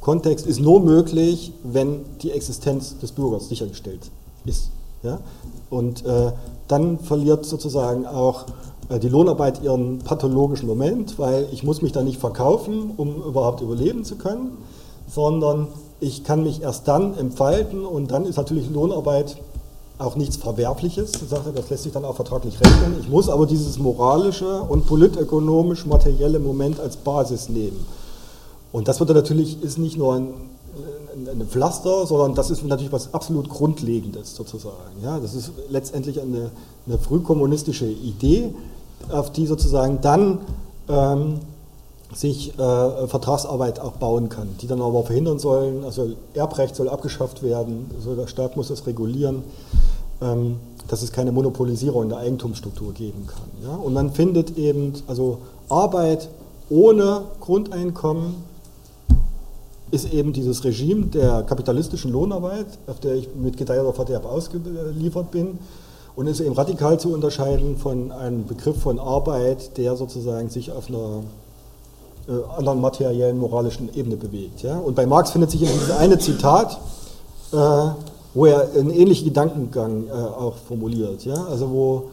Kontext ist nur möglich, wenn die Existenz des Bürgers sichergestellt ist. Ja? Und äh, dann verliert sozusagen auch die Lohnarbeit ihren pathologischen Moment, weil ich muss mich da nicht verkaufen, um überhaupt überleben zu können, sondern ich kann mich erst dann entfalten und dann ist natürlich Lohnarbeit auch nichts Verwerfliches. Das lässt sich dann auch vertraglich rechnen. Ich muss aber dieses moralische und politökonomisch-materielle Moment als Basis nehmen. Und das wird natürlich, ist nicht nur ein, ein Pflaster, sondern das ist natürlich was absolut Grundlegendes sozusagen. Ja, das ist letztendlich eine, eine frühkommunistische Idee, auf die sozusagen dann ähm, sich äh, Vertragsarbeit auch bauen kann, die dann aber verhindern sollen, also Erbrecht soll abgeschafft werden, also der Staat muss das regulieren, ähm, dass es keine Monopolisierung in der Eigentumsstruktur geben kann. Ja? Und man findet eben, also Arbeit ohne Grundeinkommen ist eben dieses Regime der kapitalistischen Lohnarbeit, auf der ich mit Gedeih oder Verderb ausgeliefert bin, und ist eben radikal zu unterscheiden von einem Begriff von Arbeit, der sozusagen sich auf einer äh, anderen materiellen, moralischen Ebene bewegt. Ja? Und bei Marx findet sich eben dieses eine Zitat, äh, wo er einen ähnlichen Gedankengang äh, auch formuliert. Ja? Also wo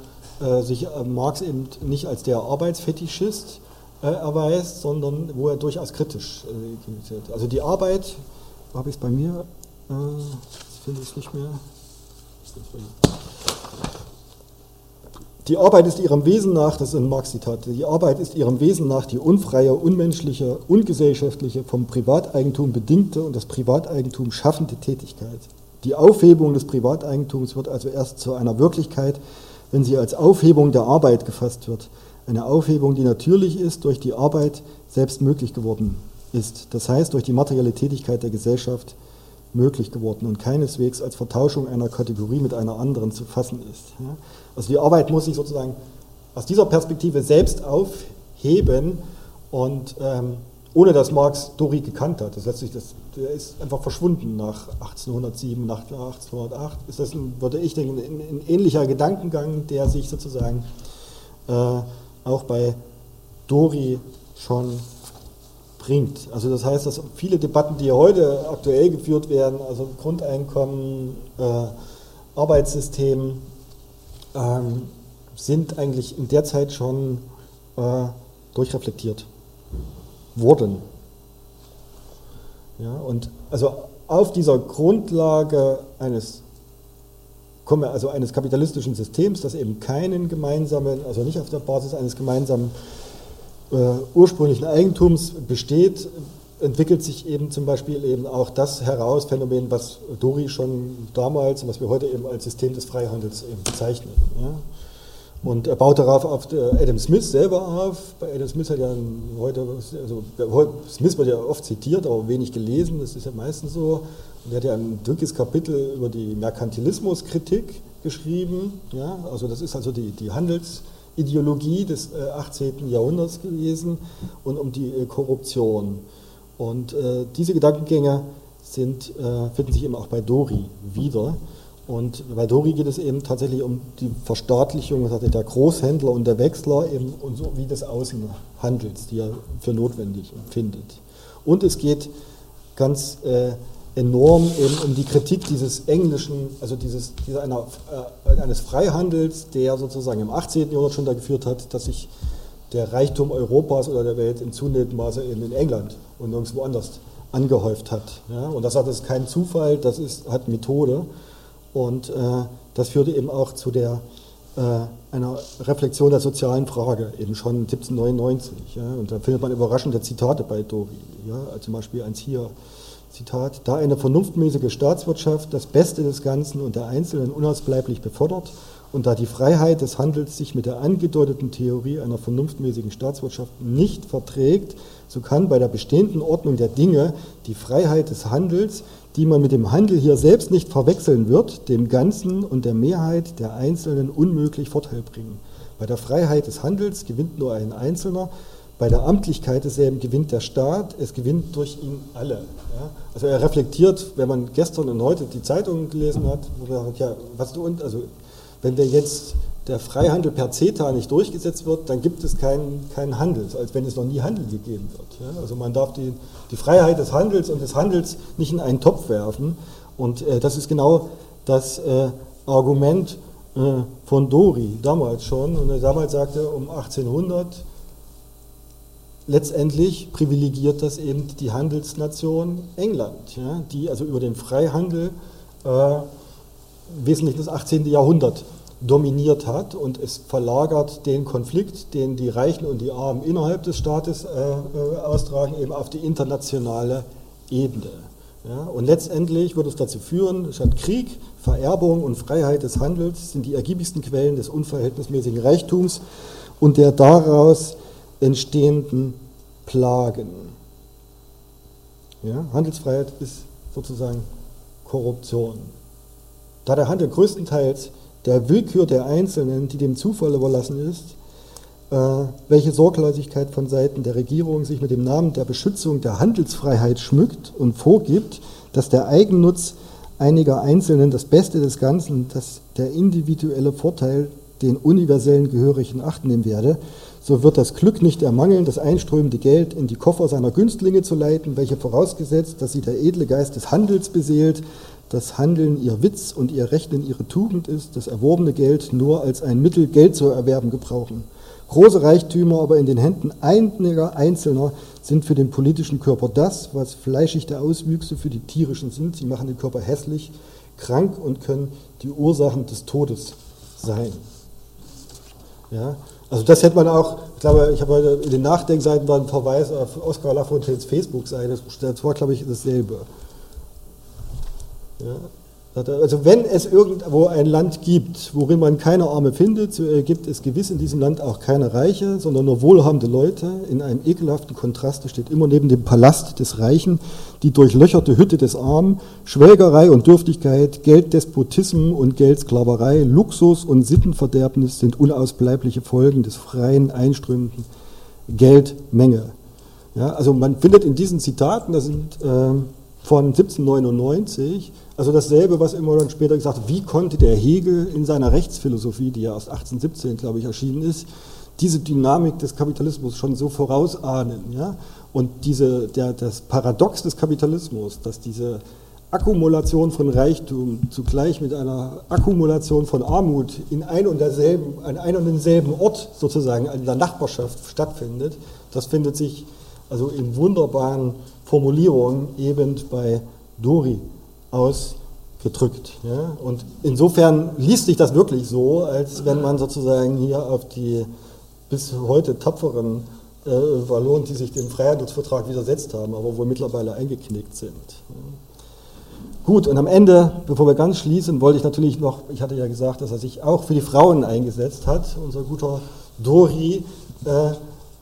äh, sich äh, Marx eben nicht als der Arbeitsfetischist äh, erweist, sondern wo er durchaus kritisch äh, Also die Arbeit, habe ich es bei mir, jetzt finde ich es nicht mehr. Die Arbeit ist ihrem Wesen nach, das ist ein Marx-Zitat, die Arbeit ist ihrem Wesen nach die unfreie, unmenschliche, ungesellschaftliche, vom Privateigentum bedingte und das Privateigentum schaffende Tätigkeit. Die Aufhebung des Privateigentums wird also erst zu einer Wirklichkeit, wenn sie als Aufhebung der Arbeit gefasst wird. Eine Aufhebung, die natürlich ist, durch die Arbeit selbst möglich geworden ist. Das heißt, durch die materielle Tätigkeit der Gesellschaft möglich geworden und keineswegs als Vertauschung einer Kategorie mit einer anderen zu fassen ist. Also die Arbeit muss sich sozusagen aus dieser Perspektive selbst aufheben und ähm, ohne dass Marx Dori gekannt hat. Das letztlich, das, der ist einfach verschwunden nach 1807, nach 1808. Ist das, würde ich denken, ein, ein ähnlicher Gedankengang, der sich sozusagen äh, auch bei Dori schon bringt. Also das heißt, dass viele Debatten, die heute aktuell geführt werden, also Grundeinkommen, äh, Arbeitssystem, ähm, sind eigentlich in der Zeit schon äh, durchreflektiert wurden. Ja, und also auf dieser Grundlage eines, also eines kapitalistischen Systems, das eben keinen gemeinsamen, also nicht auf der Basis eines gemeinsamen äh, ursprünglichen Eigentums besteht, entwickelt sich eben zum Beispiel eben auch das Herausphänomen, was Dori schon damals und was wir heute eben als System des Freihandels eben bezeichnen. Ja. Und er baut darauf auf Adam Smith selber auf. Bei Adam Smith hat ja heute, also Smith wird ja oft zitiert, aber wenig gelesen, das ist ja meistens so. Und er hat ja ein dickes Kapitel über die Merkantilismuskritik geschrieben. Ja, also das ist also die, die Handelsideologie des 18. Äh, Jahrhunderts gewesen und um die äh, Korruption. Und äh, diese Gedankengänge sind, finden sich eben auch bei Dori wieder. Und bei Dori geht es eben tatsächlich um die Verstaatlichung der Großhändler und der Wechsler eben und so wie des Außenhandels, die er für notwendig empfindet. Und es geht ganz äh, enorm eben um die Kritik dieses englischen, also dieses, dieser einer, äh, eines Freihandels, der sozusagen im 18. Jahrhundert schon dazu geführt hat, dass sich der Reichtum Europas oder der Welt in zunehmendem Maße eben in England und nirgendwo anders angehäuft hat. Ja? Und das, hat, das ist kein Zufall, das ist, hat Methode. Und äh, das führte eben auch zu der, äh, einer Reflexion der sozialen Frage, eben schon 1799. Ja? Und da findet man überraschende Zitate bei Dori. Ja? Zum Beispiel eins hier. Zitat, da eine vernunftmäßige Staatswirtschaft das Beste des Ganzen und der Einzelnen unausbleiblich befördert und da die Freiheit des Handels sich mit der angedeuteten Theorie einer vernunftmäßigen Staatswirtschaft nicht verträgt, so kann bei der bestehenden Ordnung der Dinge die Freiheit des Handels die man mit dem Handel hier selbst nicht verwechseln wird, dem Ganzen und der Mehrheit der Einzelnen unmöglich Vorteil bringen. Bei der Freiheit des Handels gewinnt nur ein Einzelner, bei der Amtlichkeit desselben gewinnt der Staat, es gewinnt durch ihn alle. Ja? Also er reflektiert, wenn man gestern und heute die Zeitung gelesen hat, wo man sagt, ja, was du und, also wenn wir jetzt der Freihandel per CETA nicht durchgesetzt wird, dann gibt es keinen, keinen Handel, als wenn es noch nie Handel gegeben wird. Ja? Also man darf die, die Freiheit des Handels und des Handels nicht in einen Topf werfen. Und äh, das ist genau das äh, Argument äh, von Dori damals schon. Und er damals sagte, um 1800 letztendlich privilegiert das eben die Handelsnation England, ja? die also über den Freihandel äh, wesentlich das 18. Jahrhundert dominiert hat und es verlagert den Konflikt, den die Reichen und die Armen innerhalb des Staates äh, äh, austragen, eben auf die internationale Ebene. Ja, und letztendlich wird es dazu führen, statt Krieg, Vererbung und Freiheit des Handels sind die ergiebigsten Quellen des unverhältnismäßigen Reichtums und der daraus entstehenden Plagen. Ja, Handelsfreiheit ist sozusagen Korruption. Da der Handel größtenteils der Willkür der Einzelnen, die dem Zufall überlassen ist, äh, welche Sorglosigkeit von Seiten der Regierung sich mit dem Namen der Beschützung der Handelsfreiheit schmückt und vorgibt, dass der Eigennutz einiger Einzelnen das Beste des Ganzen, dass der individuelle Vorteil den universellen Gehörigen Acht nehmen werde, so wird das Glück nicht ermangeln, das einströmende Geld in die Koffer seiner Günstlinge zu leiten, welche vorausgesetzt, dass sie der edle Geist des Handels beseelt, das Handeln ihr Witz und ihr Rechnen ihre Tugend ist, das erworbene Geld nur als ein Mittel, Geld zu erwerben, gebrauchen. Große Reichtümer aber in den Händen einiger Einzelner sind für den politischen Körper das, was fleischigte Auswüchse für die tierischen sind. Sie machen den Körper hässlich, krank und können die Ursachen des Todes sein. Ja, also das hätte man auch, ich glaube, ich habe heute in den Nachdenkseiten war ein Verweis auf Oskar Lafontaines Facebook-Seite, das war, glaube ich, dasselbe. Ja, also wenn es irgendwo ein Land gibt, worin man keine Arme findet, so gibt es gewiss in diesem Land auch keine Reiche, sondern nur wohlhabende Leute. In einem ekelhaften Kontrast steht immer neben dem Palast des Reichen die durchlöcherte Hütte des Armen, Schwelgerei und Dürftigkeit, Gelddespotismus und Geldsklaverei, Luxus und Sittenverderbnis sind unausbleibliche Folgen des freien, einströmenden Geldmenge. Ja, also man findet in diesen Zitaten, das sind äh, von 1799, also dasselbe, was immer dann später gesagt hat, wie konnte der Hegel in seiner Rechtsphilosophie, die ja aus 1817, glaube ich, erschienen ist, diese Dynamik des Kapitalismus schon so vorausahnen. Ja? Und diese, der, das Paradox des Kapitalismus, dass diese Akkumulation von Reichtum zugleich mit einer Akkumulation von Armut in ein und derselben, an einem und denselben Ort sozusagen in der Nachbarschaft stattfindet, das findet sich also in wunderbaren Formulierungen eben bei Dori ausgedrückt. Ja? Und insofern liest sich das wirklich so, als wenn man sozusagen hier auf die bis heute tapferen äh, Wallonen, die sich dem Freihandelsvertrag widersetzt haben, aber wohl mittlerweile eingeknickt sind. Gut, und am Ende, bevor wir ganz schließen, wollte ich natürlich noch, ich hatte ja gesagt, dass er sich auch für die Frauen eingesetzt hat, unser guter Dori, äh,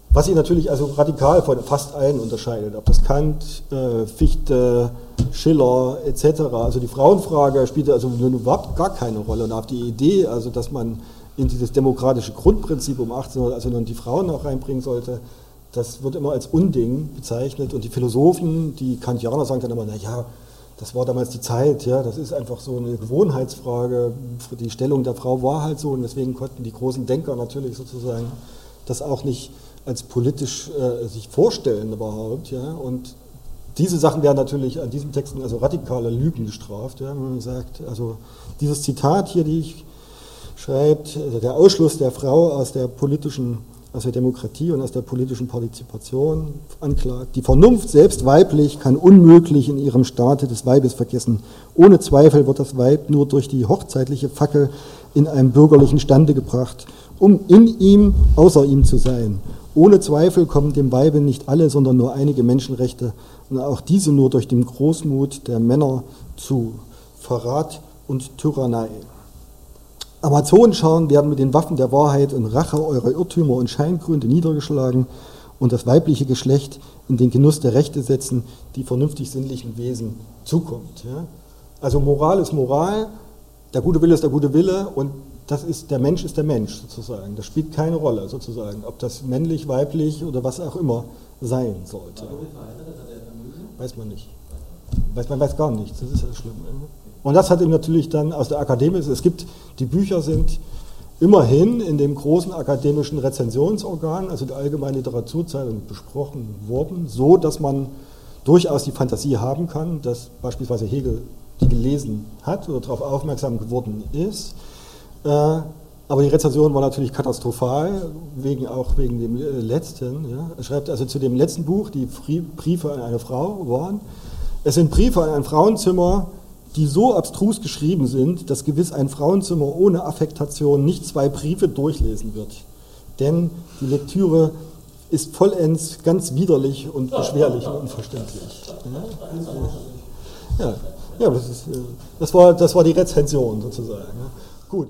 was ihn natürlich also radikal von fast allen unterscheidet, ob das Kant, äh, Fichte, Schiller etc. Also die Frauenfrage spielte also überhaupt gar keine Rolle. Und auch die Idee, also dass man in dieses demokratische Grundprinzip um 1800 also nun die Frauen auch reinbringen sollte, das wird immer als Unding bezeichnet. Und die Philosophen, die Kantianer sagen dann immer, naja, das war damals die Zeit, ja, das ist einfach so eine Gewohnheitsfrage, die Stellung der Frau war halt so. Und deswegen konnten die großen Denker natürlich sozusagen das auch nicht als politisch äh, sich vorstellen überhaupt, ja, und diese Sachen werden natürlich an diesen Texten also radikale Lügen gestraft, ja, man sagt, also dieses Zitat hier, die ich schreibt, also der Ausschluss der Frau aus der politischen, aus der Demokratie und aus der politischen Partizipation anklagt. Die Vernunft selbst weiblich kann unmöglich in ihrem Staate des Weibes vergessen. Ohne Zweifel wird das Weib nur durch die hochzeitliche Fackel in einem bürgerlichen Stande gebracht, um in ihm, außer ihm zu sein. Ohne Zweifel kommen dem Weibe nicht alle, sondern nur einige Menschenrechte und auch diese nur durch den Großmut der Männer zu Verrat und Tyrannei. Amazonenschauen werden mit den Waffen der Wahrheit und Rache eurer Irrtümer und Scheingründe niedergeschlagen und das weibliche Geschlecht in den Genuss der Rechte setzen, die vernünftig sinnlichen Wesen zukommt. Also Moral ist Moral, der gute Wille ist der gute Wille und das ist, der Mensch ist der Mensch sozusagen. Das spielt keine Rolle sozusagen, ob das männlich, weiblich oder was auch immer sein sollte. Weiß man nicht. Weiß, man weiß gar nichts, das ist ja schlimm. Ne? Und das hat ihm natürlich dann aus der Akademie, es gibt, die Bücher sind immerhin in dem großen akademischen Rezensionsorgan, also der Allgemeinen Literaturzeitung, besprochen worden, so dass man durchaus die Fantasie haben kann, dass beispielsweise Hegel die gelesen hat oder darauf aufmerksam geworden ist. Äh, aber die Rezension war natürlich katastrophal, wegen, auch wegen dem äh, letzten. Ja. Er schreibt also zu dem letzten Buch, die Briefe an eine Frau waren. Es sind Briefe an ein Frauenzimmer, die so abstrus geschrieben sind, dass gewiss ein Frauenzimmer ohne Affektation nicht zwei Briefe durchlesen wird. Denn die Lektüre ist vollends ganz widerlich und beschwerlich und unverständlich. Ja, ja das, ist, äh, das, war, das war die Rezension sozusagen. Gut.